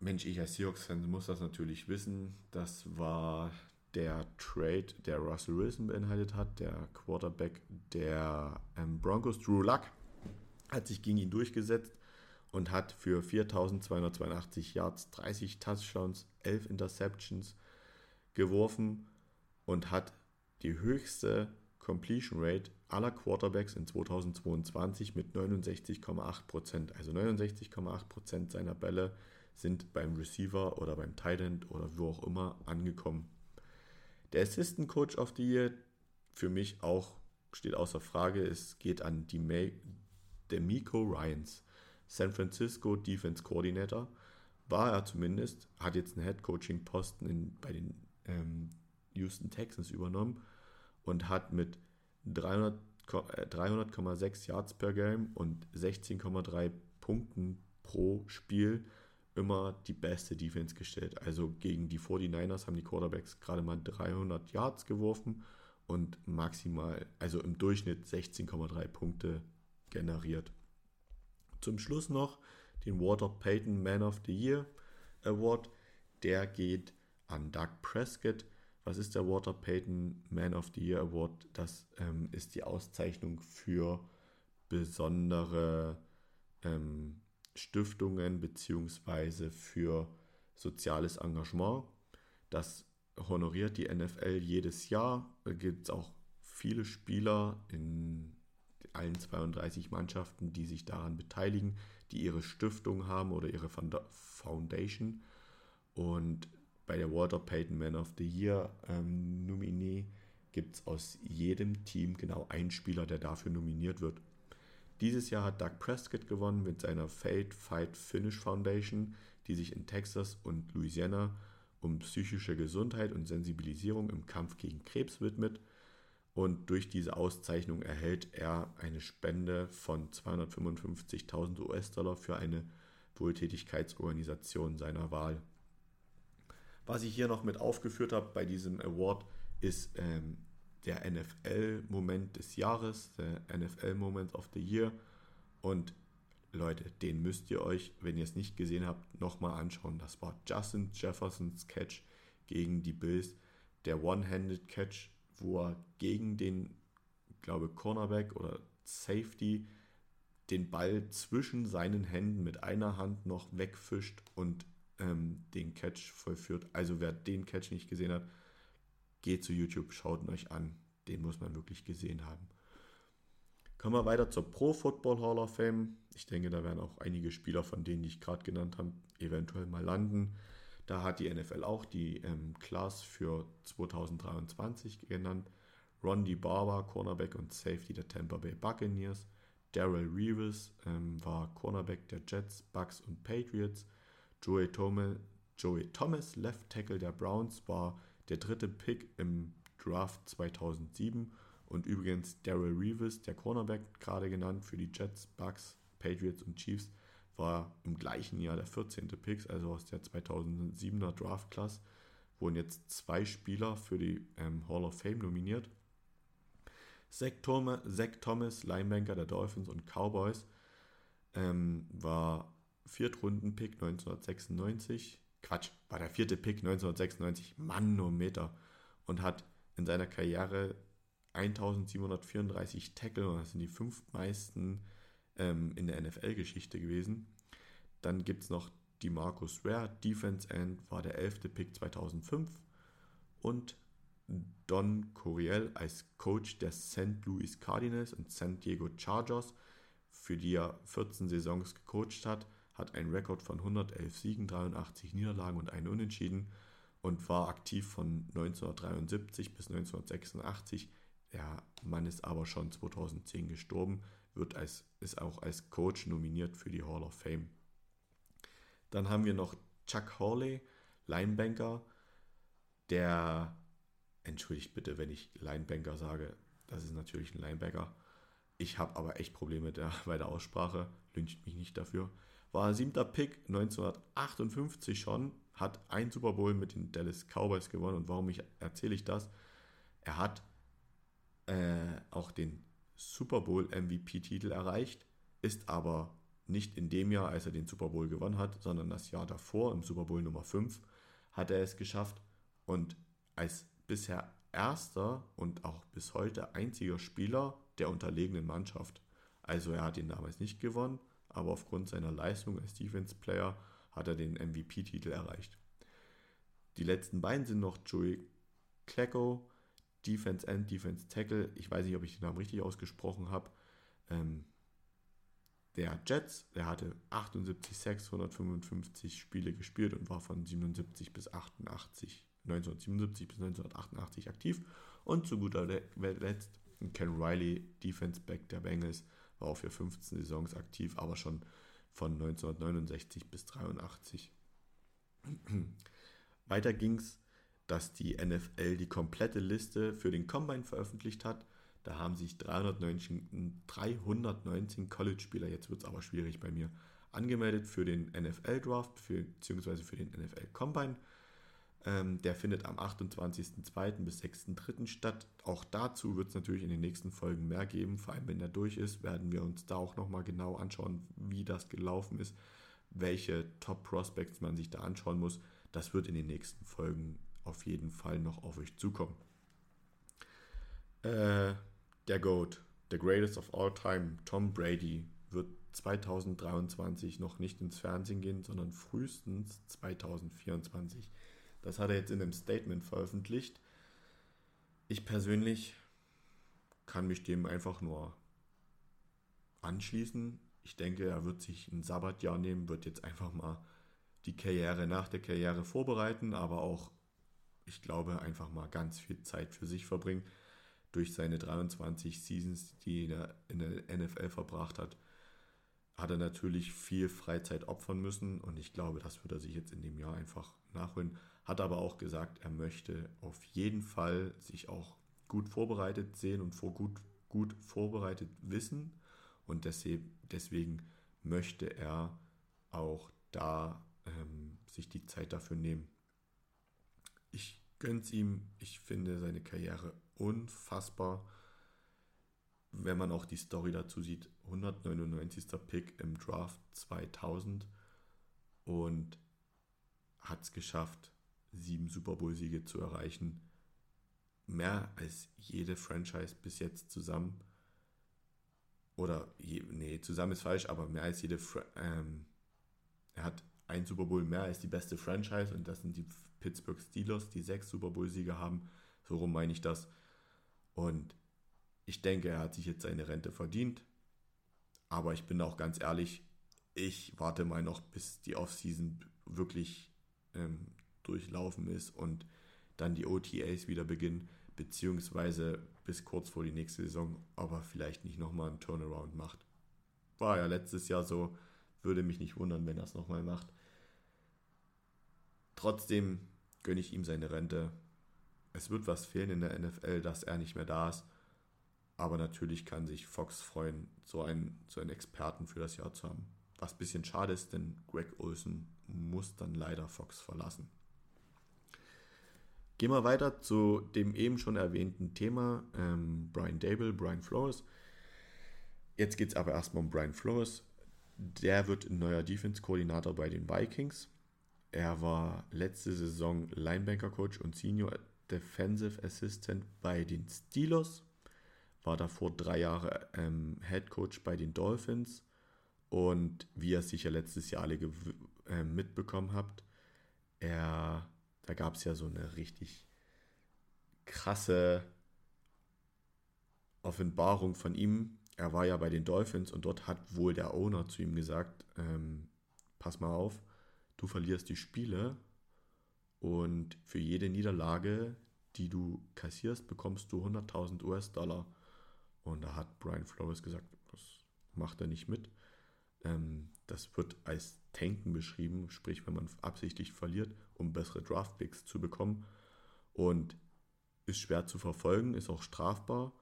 Mensch, ich als Seahawks-Fan muss das natürlich wissen. Das war der Trade, der Russell Wilson beinhaltet hat. Der Quarterback der ähm, Broncos, Drew Luck, hat sich gegen ihn durchgesetzt und hat für 4282 Yards, 30 Touchdowns, 11 Interceptions geworfen und hat die höchste Completion Rate aller Quarterbacks in 2022 mit 69,8%. Also 69,8% seiner Bälle sind beim Receiver oder beim Tight End oder wo auch immer angekommen. Der Assistant Coach of the Year für mich auch steht außer Frage. Es geht an die Miko Ryans, San Francisco Defense Coordinator. War er zumindest, hat jetzt einen Head Coaching Posten bei den ähm, Houston Texans übernommen und hat mit 300,6 300, Yards per Game und 16,3 Punkten pro Spiel immer die beste Defense gestellt. Also gegen die 49ers haben die Quarterbacks gerade mal 300 Yards geworfen und maximal, also im Durchschnitt 16,3 Punkte generiert. Zum Schluss noch den Walter Payton Man of the Year Award. Der geht an Doug Prescott Was ist der Walter Payton Man of the Year Award? Das ähm, ist die Auszeichnung für besondere ähm, Stiftungen beziehungsweise für soziales Engagement. Das honoriert die NFL jedes Jahr. Da gibt es auch viele Spieler in allen 32 Mannschaften, die sich daran beteiligen, die ihre Stiftung haben oder ihre Foundation. Und bei der Walter Payton Man of the Year ähm, Nominee gibt es aus jedem Team genau einen Spieler, der dafür nominiert wird. Dieses Jahr hat Doug Prescott gewonnen mit seiner Fate Fight Finish Foundation, die sich in Texas und Louisiana um psychische Gesundheit und Sensibilisierung im Kampf gegen Krebs widmet. Und durch diese Auszeichnung erhält er eine Spende von 255.000 US-Dollar für eine Wohltätigkeitsorganisation seiner Wahl. Was ich hier noch mit aufgeführt habe bei diesem Award ist ähm, der NFL-Moment des Jahres, der NFL-Moment of the Year. Und Leute, den müsst ihr euch, wenn ihr es nicht gesehen habt, nochmal anschauen. Das war Justin Jeffersons Catch gegen die Bills. Der One-Handed Catch, wo er gegen den, glaube Cornerback oder Safety den Ball zwischen seinen Händen mit einer Hand noch wegfischt und ähm, den Catch vollführt. Also wer den Catch nicht gesehen hat, geht zu YouTube, schaut ihn euch an. Den muss man wirklich gesehen haben. Kommen wir weiter zur Pro Football Hall of Fame. Ich denke, da werden auch einige Spieler von denen, die ich gerade genannt habe, eventuell mal landen. Da hat die NFL auch die ähm, Class für 2023 genannt. Ron Barber, Cornerback und Safety der Tampa Bay Buccaneers. Daryl Reeves ähm, war Cornerback der Jets, Bucks und Patriots. Joey Thomas, Joey Thomas, Left Tackle der Browns, war der dritte Pick im Draft 2007. Und übrigens Daryl Reeves, der Cornerback, gerade genannt für die Jets, Bucks, Patriots und Chiefs, war im gleichen Jahr der 14. Pick, also aus der 2007er Draft Class. Wurden jetzt zwei Spieler für die ähm, Hall of Fame nominiert. Zach Thomas, Zach Thomas, Linebanker der Dolphins und Cowboys, ähm, war Viertrunden-Pick 1996. Quatsch, war der vierte Pick 1996. Manometer. Und hat in seiner Karriere 1734 Tackle, und das sind die fünf meisten ähm, in der NFL-Geschichte gewesen. Dann gibt es noch die Marcus Ware, Defense End, war der elfte Pick 2005. Und Don Coriel als Coach der St. Louis Cardinals und San Diego Chargers, für die er 14 Saisons gecoacht hat, hat einen Rekord von 111 Siegen, 83 Niederlagen und einen Unentschieden und war aktiv von 1973 bis 1986. Der Mann ist aber schon 2010 gestorben, wird als, ist auch als Coach nominiert für die Hall of Fame. Dann haben wir noch Chuck Hawley, Linebanker, der, entschuldigt bitte, wenn ich Linebanker sage, das ist natürlich ein Linebacker. Ich habe aber echt Probleme der, bei der Aussprache, lyncht mich nicht dafür war siebter Pick 1958 schon, hat ein Super Bowl mit den Dallas Cowboys gewonnen. Und warum ich, erzähle ich das? Er hat äh, auch den Super Bowl MVP-Titel erreicht, ist aber nicht in dem Jahr, als er den Super Bowl gewonnen hat, sondern das Jahr davor, im Super Bowl Nummer 5, hat er es geschafft. Und als bisher erster und auch bis heute einziger Spieler der unterlegenen Mannschaft. Also er hat ihn damals nicht gewonnen, aber aufgrund seiner Leistung als Defense-Player hat er den MVP-Titel erreicht. Die letzten beiden sind noch Joey Klecko, Defense End, Defense Tackle. Ich weiß nicht, ob ich den Namen richtig ausgesprochen habe. Ähm, der Jets, der hatte 78 655 Spiele gespielt und war von 77 bis 88, 1977 bis 1988 aktiv. Und zu guter Letzt Ken Riley, Defense Back der Bengals, war auch für 15 Saisons aktiv, aber schon von 1969 bis 83. Weiter ging es, dass die NFL die komplette Liste für den Combine veröffentlicht hat. Da haben sich 319, 319 College-Spieler, jetzt wird es aber schwierig bei mir, angemeldet für den NFL-Draft bzw. für den NFL-Combine. Ähm, der findet am 28.02. bis 6.03. statt. Auch dazu wird es natürlich in den nächsten Folgen mehr geben. Vor allem, wenn der durch ist, werden wir uns da auch nochmal genau anschauen, wie das gelaufen ist, welche Top-Prospects man sich da anschauen muss. Das wird in den nächsten Folgen auf jeden Fall noch auf euch zukommen. Äh, der GOAT, the greatest of all time, Tom Brady, wird 2023 noch nicht ins Fernsehen gehen, sondern frühestens 2024. Das hat er jetzt in einem Statement veröffentlicht. Ich persönlich kann mich dem einfach nur anschließen. Ich denke, er wird sich ein Sabbatjahr nehmen, wird jetzt einfach mal die Karriere nach der Karriere vorbereiten, aber auch, ich glaube, einfach mal ganz viel Zeit für sich verbringen. Durch seine 23 Seasons, die er in der NFL verbracht hat, hat er natürlich viel Freizeit opfern müssen und ich glaube, das wird er sich jetzt in dem Jahr einfach nachholen. Hat aber auch gesagt, er möchte auf jeden Fall sich auch gut vorbereitet sehen und vor gut, gut vorbereitet wissen und deswegen möchte er auch da ähm, sich die Zeit dafür nehmen. Ich gönne es ihm, ich finde seine Karriere unfassbar wenn man auch die Story dazu sieht, 199. Pick im Draft 2000 und hat es geschafft, sieben Super Bowl-Siege zu erreichen. Mehr als jede Franchise bis jetzt zusammen. Oder, je, nee, zusammen ist falsch, aber mehr als jede. Ähm, er hat ein Super Bowl mehr als die beste Franchise und das sind die Pittsburgh Steelers, die sechs Super Bowl-Siege haben. So rum meine ich das. Und ich denke, er hat sich jetzt seine Rente verdient. Aber ich bin auch ganz ehrlich, ich warte mal noch, bis die Offseason wirklich ähm, durchlaufen ist und dann die OTAs wieder beginnen, beziehungsweise bis kurz vor die nächste Saison, aber vielleicht nicht nochmal einen Turnaround macht. War ja letztes Jahr so, würde mich nicht wundern, wenn er es nochmal macht. Trotzdem gönne ich ihm seine Rente. Es wird was fehlen in der NFL, dass er nicht mehr da ist. Aber natürlich kann sich Fox freuen, so einen, so einen Experten für das Jahr zu haben. Was ein bisschen schade ist, denn Greg Olsen muss dann leider Fox verlassen. Gehen wir weiter zu dem eben schon erwähnten Thema ähm, Brian Dable, Brian Flores. Jetzt geht es aber erstmal um Brian Flores. Der wird neuer Defense-Koordinator bei den Vikings. Er war letzte Saison Linebanker-Coach und Senior Defensive Assistant bei den Steelers war davor drei Jahre ähm, Head Coach bei den Dolphins und wie ihr sicher letztes Jahr alle äh, mitbekommen habt, er, da gab es ja so eine richtig krasse Offenbarung von ihm. Er war ja bei den Dolphins und dort hat wohl der Owner zu ihm gesagt, ähm, pass mal auf, du verlierst die Spiele und für jede Niederlage, die du kassierst, bekommst du 100.000 US-Dollar. Und da hat Brian Flores gesagt, das macht er nicht mit. Ähm, das wird als Tanken beschrieben, sprich, wenn man absichtlich verliert, um bessere Draftpicks zu bekommen. Und ist schwer zu verfolgen, ist auch strafbar.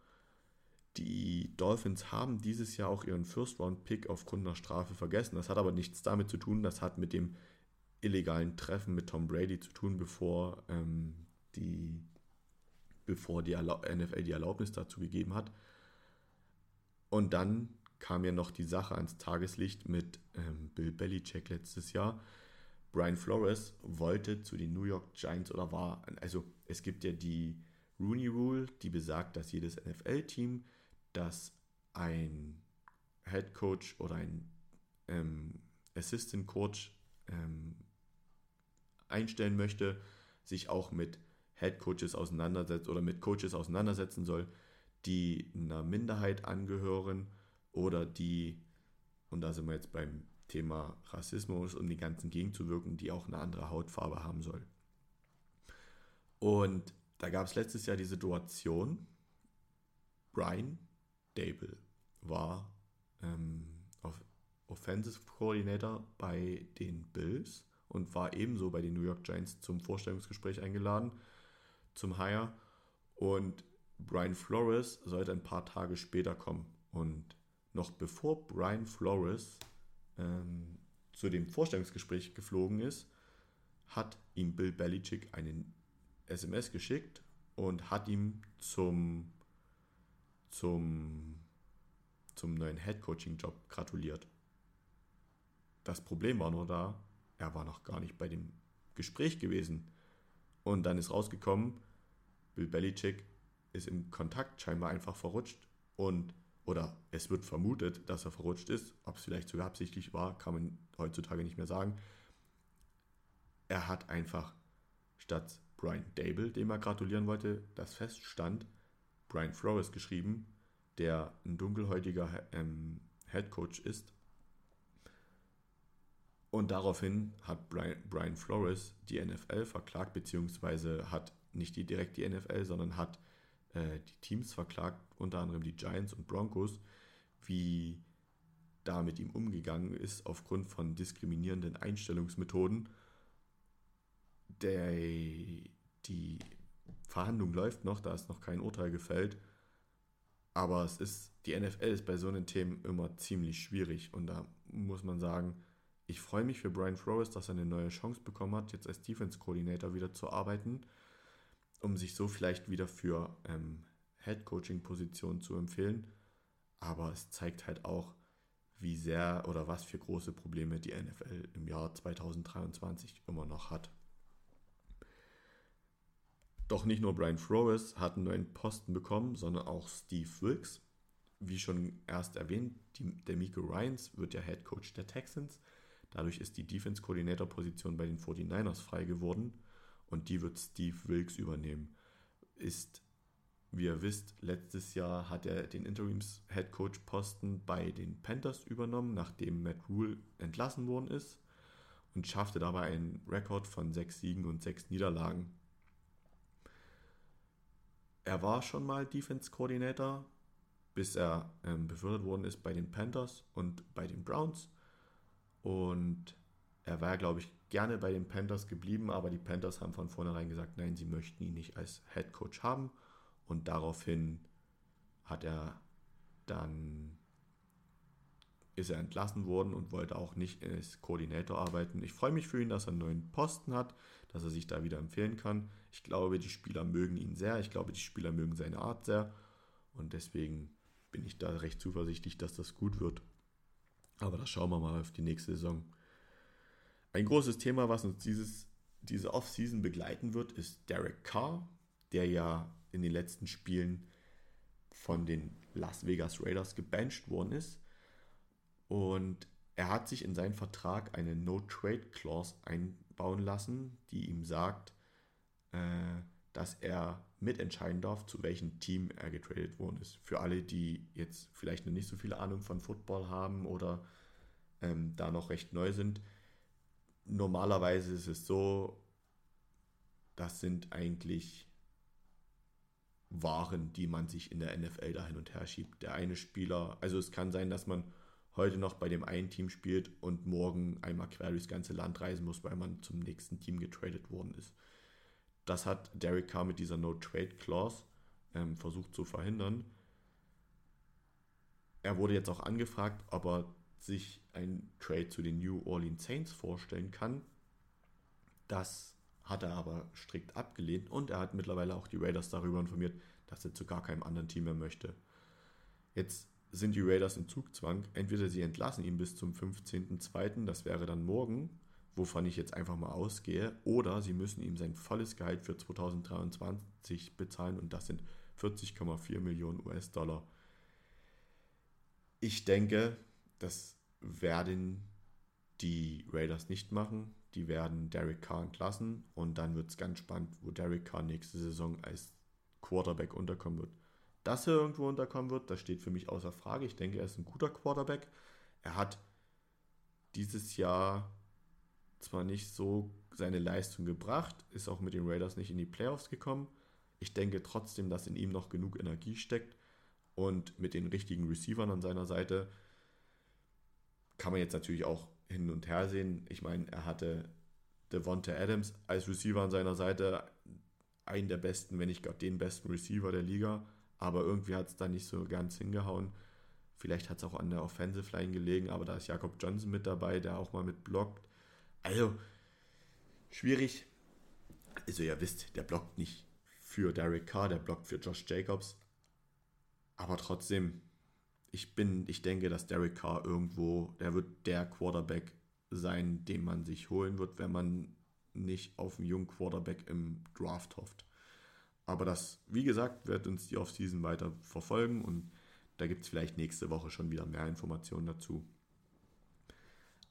Die Dolphins haben dieses Jahr auch ihren First-Round-Pick aufgrund einer Strafe vergessen. Das hat aber nichts damit zu tun, das hat mit dem illegalen Treffen mit Tom Brady zu tun, bevor ähm, die, bevor die NFL die Erlaubnis dazu gegeben hat. Und dann kam ja noch die Sache ans Tageslicht mit ähm, Bill Belichick letztes Jahr. Brian Flores wollte zu den New York Giants oder war, also es gibt ja die Rooney Rule, die besagt, dass jedes NFL-Team, das ein Head Coach oder ein ähm, Assistant Coach ähm, einstellen möchte, sich auch mit Head Coaches auseinandersetzt oder mit Coaches auseinandersetzen soll, die einer Minderheit angehören oder die, und da sind wir jetzt beim Thema Rassismus, um die ganzen gegenzuwirken, die auch eine andere Hautfarbe haben soll. Und da gab es letztes Jahr die Situation, Brian Dable war ähm, Offensive Coordinator bei den Bills und war ebenso bei den New York Giants zum Vorstellungsgespräch eingeladen, zum Hire. Und Brian Flores sollte ein paar Tage später kommen. Und noch bevor Brian Flores ähm, zu dem Vorstellungsgespräch geflogen ist, hat ihm Bill Belichick einen SMS geschickt und hat ihm zum, zum, zum neuen Head-Coaching-Job gratuliert. Das Problem war nur da, er war noch gar nicht bei dem Gespräch gewesen. Und dann ist rausgekommen, Bill Belichick ist im Kontakt scheinbar einfach verrutscht und oder es wird vermutet, dass er verrutscht ist. Ob es vielleicht sogar absichtlich war, kann man heutzutage nicht mehr sagen. Er hat einfach statt Brian Dable, dem er gratulieren wollte, das feststand, Brian Flores geschrieben, der ein dunkelhäutiger ähm, Head Coach ist. Und daraufhin hat Brian, Brian Flores die NFL verklagt, beziehungsweise hat nicht die, direkt die NFL, sondern hat äh, die Teams verklagt, unter anderem die Giants und Broncos, wie da mit ihm umgegangen ist aufgrund von diskriminierenden Einstellungsmethoden. Der, die Verhandlung läuft noch, da ist noch kein Urteil gefällt. Aber es ist, die NFL ist bei so einen Themen immer ziemlich schwierig. Und da muss man sagen, ich freue mich für Brian Flores, dass er eine neue Chance bekommen hat, jetzt als Defense-Coordinator wieder zu arbeiten, um sich so vielleicht wieder für ähm, Head-Coaching-Positionen zu empfehlen. Aber es zeigt halt auch, wie sehr oder was für große Probleme die NFL im Jahr 2023 immer noch hat. Doch nicht nur Brian Flores hat einen neuen Posten bekommen, sondern auch Steve Wilkes. Wie schon erst erwähnt, die, der Miko Ryans wird ja Head Coach der Texans. Dadurch ist die Defense-Coordinator-Position bei den 49ers frei geworden und die wird Steve Wilkes übernehmen. Ist, wie ihr wisst, letztes Jahr hat er den Interims-Head-Coach-Posten bei den Panthers übernommen, nachdem Matt Rule entlassen worden ist und schaffte dabei einen Rekord von sechs Siegen und sechs Niederlagen. Er war schon mal Defense Coordinator, bis er ähm, befördert worden ist bei den Panthers und bei den Browns. Und er war, glaube ich, gerne bei den Panthers geblieben, aber die Panthers haben von vornherein gesagt, nein, sie möchten ihn nicht als Head Coach haben. Und daraufhin hat er dann ist er entlassen worden und wollte auch nicht als Koordinator arbeiten. Ich freue mich für ihn, dass er einen neuen Posten hat, dass er sich da wieder empfehlen kann. Ich glaube, die Spieler mögen ihn sehr. Ich glaube, die Spieler mögen seine Art sehr. Und deswegen bin ich da recht zuversichtlich, dass das gut wird. Aber das schauen wir mal auf die nächste Saison. Ein großes Thema, was uns dieses, diese Offseason begleiten wird, ist Derek Carr, der ja in den letzten Spielen von den Las Vegas Raiders gebencht worden ist. Und er hat sich in seinen Vertrag eine No-Trade-Clause einbauen lassen, die ihm sagt, äh, dass er mitentscheiden darf, zu welchem Team er getradet worden ist. Für alle, die jetzt vielleicht noch nicht so viel Ahnung von Football haben oder ähm, da noch recht neu sind. Normalerweise ist es so, das sind eigentlich Waren, die man sich in der NFL da hin und her schiebt. Der eine Spieler, also es kann sein, dass man heute noch bei dem einen Team spielt und morgen einmal quer durchs ganze Land reisen muss, weil man zum nächsten Team getradet worden ist. Das hat Derek Carr mit dieser No-Trade-Clause ähm, versucht zu verhindern. Er wurde jetzt auch angefragt, ob er sich ein Trade zu den New Orleans Saints vorstellen kann. Das hat er aber strikt abgelehnt und er hat mittlerweile auch die Raiders darüber informiert, dass er zu gar keinem anderen Team mehr möchte. Jetzt sind die Raiders in Zugzwang. Entweder sie entlassen ihn bis zum 15.02., das wäre dann morgen, wovon ich jetzt einfach mal ausgehe, oder sie müssen ihm sein volles Gehalt für 2023 bezahlen und das sind 40,4 Millionen US-Dollar. Ich denke, das werden die Raiders nicht machen. Die werden Derek Carr entlassen und dann wird es ganz spannend, wo Derek Carr nächste Saison als Quarterback unterkommen wird. Dass er irgendwo unterkommen wird, das steht für mich außer Frage. Ich denke, er ist ein guter Quarterback. Er hat dieses Jahr zwar nicht so seine Leistung gebracht, ist auch mit den Raiders nicht in die Playoffs gekommen. Ich denke trotzdem, dass in ihm noch genug Energie steckt und mit den richtigen Receivern an seiner Seite kann man jetzt natürlich auch hin und her sehen. Ich meine, er hatte Devonta Adams als Receiver an seiner Seite, einen der besten, wenn nicht gar den besten Receiver der Liga aber irgendwie hat es da nicht so ganz hingehauen. Vielleicht hat es auch an der Offensive Line gelegen, aber da ist Jakob Johnson mit dabei, der auch mal mit blockt. Also, schwierig. Also, ihr wisst, der blockt nicht für Derek Carr, der blockt für Josh Jacobs. Aber trotzdem, ich bin, ich denke, dass Derek Carr irgendwo, der wird der Quarterback sein, den man sich holen wird, wenn man nicht auf einen jungen Quarterback im Draft hofft. Aber das, wie gesagt, wird uns die Offseason weiter verfolgen und da gibt es vielleicht nächste Woche schon wieder mehr Informationen dazu.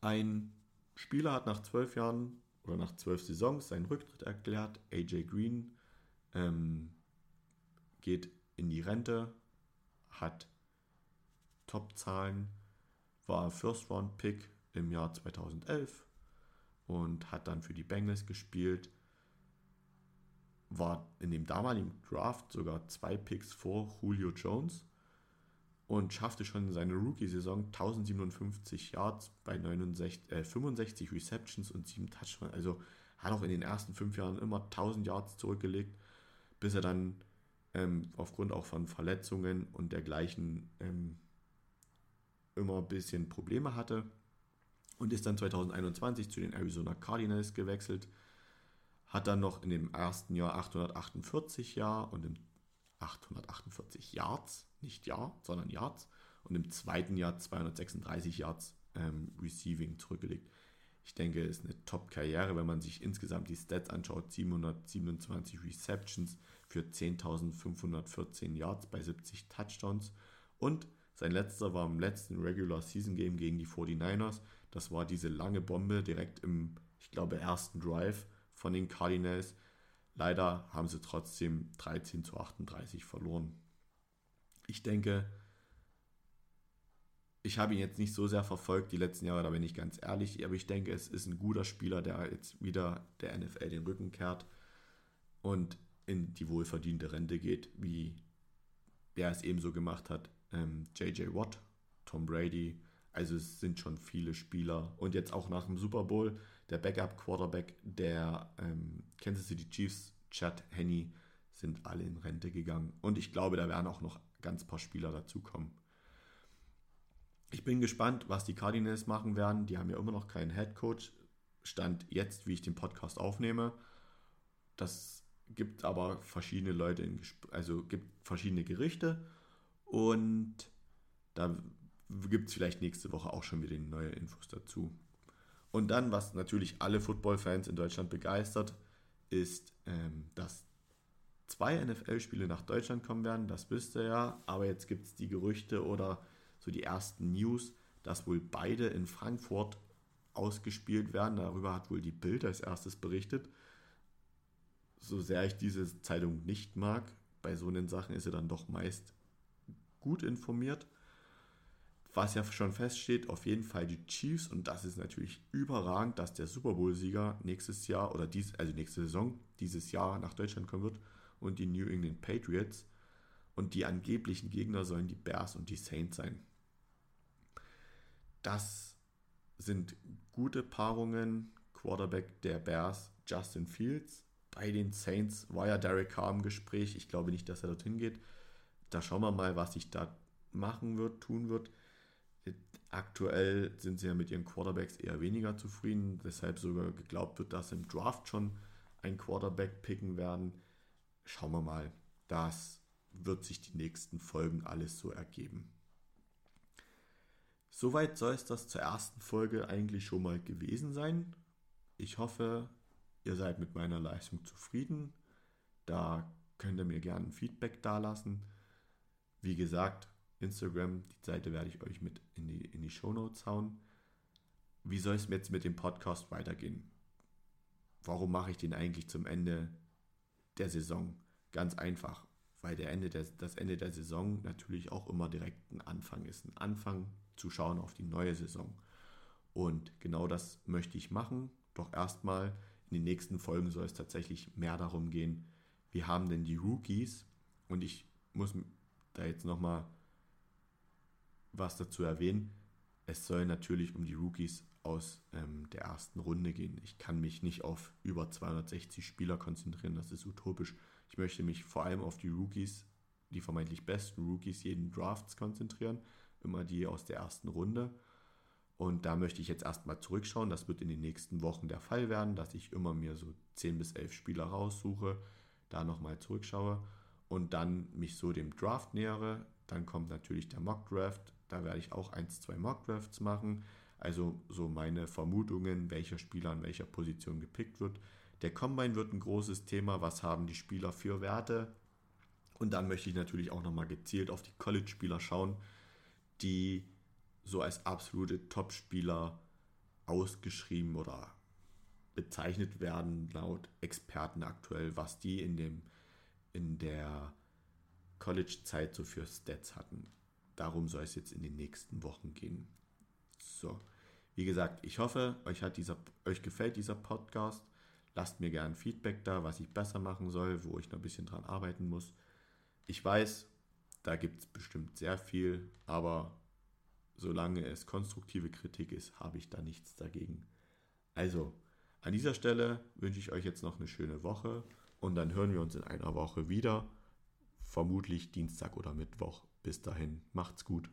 Ein Spieler hat nach zwölf Jahren oder nach zwölf Saisons seinen Rücktritt erklärt. AJ Green ähm, geht in die Rente, hat Top-Zahlen, war First-Round-Pick im Jahr 2011 und hat dann für die Bengals gespielt. War in dem damaligen Draft sogar zwei Picks vor Julio Jones und schaffte schon in seiner Rookie-Saison 1057 Yards bei 69, äh, 65 Receptions und 7 Touchdowns. Also hat auch in den ersten fünf Jahren immer 1000 Yards zurückgelegt, bis er dann ähm, aufgrund auch von Verletzungen und dergleichen ähm, immer ein bisschen Probleme hatte und ist dann 2021 zu den Arizona Cardinals gewechselt. Hat dann noch in dem ersten Jahr 848 Jahr und im 848 Yards, nicht Jahr, sondern Yards. Und im zweiten Jahr 236 Yards ähm, Receiving zurückgelegt. Ich denke, es ist eine Top-Karriere, wenn man sich insgesamt die Stats anschaut. 727 Receptions für 10.514 Yards bei 70 Touchdowns. Und sein letzter war im letzten Regular Season Game gegen die 49ers. Das war diese lange Bombe direkt im, ich glaube, ersten Drive von den Cardinals. Leider haben sie trotzdem 13 zu 38 verloren. Ich denke, ich habe ihn jetzt nicht so sehr verfolgt die letzten Jahre, da bin ich ganz ehrlich, aber ich denke, es ist ein guter Spieler, der jetzt wieder der NFL den Rücken kehrt und in die wohlverdiente Rente geht, wie der es ebenso gemacht hat. Ähm, JJ Watt, Tom Brady, also es sind schon viele Spieler und jetzt auch nach dem Super Bowl der Backup-Quarterback der ähm, Kansas City Chiefs, Chad Henney, sind alle in Rente gegangen. Und ich glaube, da werden auch noch ganz paar Spieler dazukommen. Ich bin gespannt, was die Cardinals machen werden. Die haben ja immer noch keinen Head Coach. Stand jetzt, wie ich den Podcast aufnehme. Das gibt aber verschiedene Leute, in, also gibt verschiedene Gerichte. Und da gibt es vielleicht nächste Woche auch schon wieder neue Infos dazu. Und dann, was natürlich alle Football-Fans in Deutschland begeistert, ist, ähm, dass zwei NFL-Spiele nach Deutschland kommen werden. Das wisst ihr ja. Aber jetzt gibt es die Gerüchte oder so die ersten News, dass wohl beide in Frankfurt ausgespielt werden. Darüber hat wohl die Bild als erstes berichtet. So sehr ich diese Zeitung nicht mag, bei so einen Sachen ist sie dann doch meist gut informiert was ja schon feststeht, auf jeden Fall die Chiefs und das ist natürlich überragend, dass der Super Bowl-Sieger nächstes Jahr oder dies, also nächste Saison, dieses Jahr nach Deutschland kommen wird und die New England Patriots und die angeblichen Gegner sollen die Bears und die Saints sein. Das sind gute Paarungen. Quarterback der Bears, Justin Fields. Bei den Saints war ja Derek Carr im Gespräch. Ich glaube nicht, dass er dorthin geht. Da schauen wir mal, was sich da machen wird, tun wird. Aktuell sind sie ja mit ihren Quarterbacks eher weniger zufrieden, weshalb sogar geglaubt wird, dass im Draft schon ein Quarterback picken werden. Schauen wir mal. Das wird sich die nächsten Folgen alles so ergeben. Soweit soll es das zur ersten Folge eigentlich schon mal gewesen sein. Ich hoffe, ihr seid mit meiner Leistung zufrieden. Da könnt ihr mir gerne ein Feedback dalassen. Wie gesagt, Instagram. Die Seite werde ich euch mit in die, in die Show Notes hauen. Wie soll es jetzt mit dem Podcast weitergehen? Warum mache ich den eigentlich zum Ende der Saison? Ganz einfach, weil der Ende der, das Ende der Saison natürlich auch immer direkt ein Anfang ist. Ein Anfang zu schauen auf die neue Saison. Und genau das möchte ich machen. Doch erstmal in den nächsten Folgen soll es tatsächlich mehr darum gehen, wie haben denn die Rookies, und ich muss da jetzt nochmal was dazu erwähnen. Es soll natürlich um die Rookies aus ähm, der ersten Runde gehen. Ich kann mich nicht auf über 260 Spieler konzentrieren, das ist utopisch. Ich möchte mich vor allem auf die Rookies, die vermeintlich besten Rookies jeden Drafts konzentrieren, immer die aus der ersten Runde. Und da möchte ich jetzt erstmal zurückschauen. Das wird in den nächsten Wochen der Fall werden, dass ich immer mir so 10 bis 11 Spieler raussuche, da nochmal zurückschaue und dann mich so dem Draft nähere. Dann kommt natürlich der Mock Draft, da werde ich auch ein, zwei Mock-Drafts machen. Also so meine Vermutungen, welcher Spieler an welcher Position gepickt wird. Der Combine wird ein großes Thema. Was haben die Spieler für Werte? Und dann möchte ich natürlich auch nochmal gezielt auf die College-Spieler schauen, die so als absolute Top-Spieler ausgeschrieben oder bezeichnet werden laut Experten aktuell, was die in, dem, in der College-Zeit so für Stats hatten. Darum soll es jetzt in den nächsten Wochen gehen. So, wie gesagt, ich hoffe, euch, hat dieser, euch gefällt dieser Podcast. Lasst mir gerne Feedback da, was ich besser machen soll, wo ich noch ein bisschen dran arbeiten muss. Ich weiß, da gibt es bestimmt sehr viel, aber solange es konstruktive Kritik ist, habe ich da nichts dagegen. Also, an dieser Stelle wünsche ich euch jetzt noch eine schöne Woche und dann hören wir uns in einer Woche wieder. Vermutlich Dienstag oder Mittwoch. Bis dahin, macht's gut.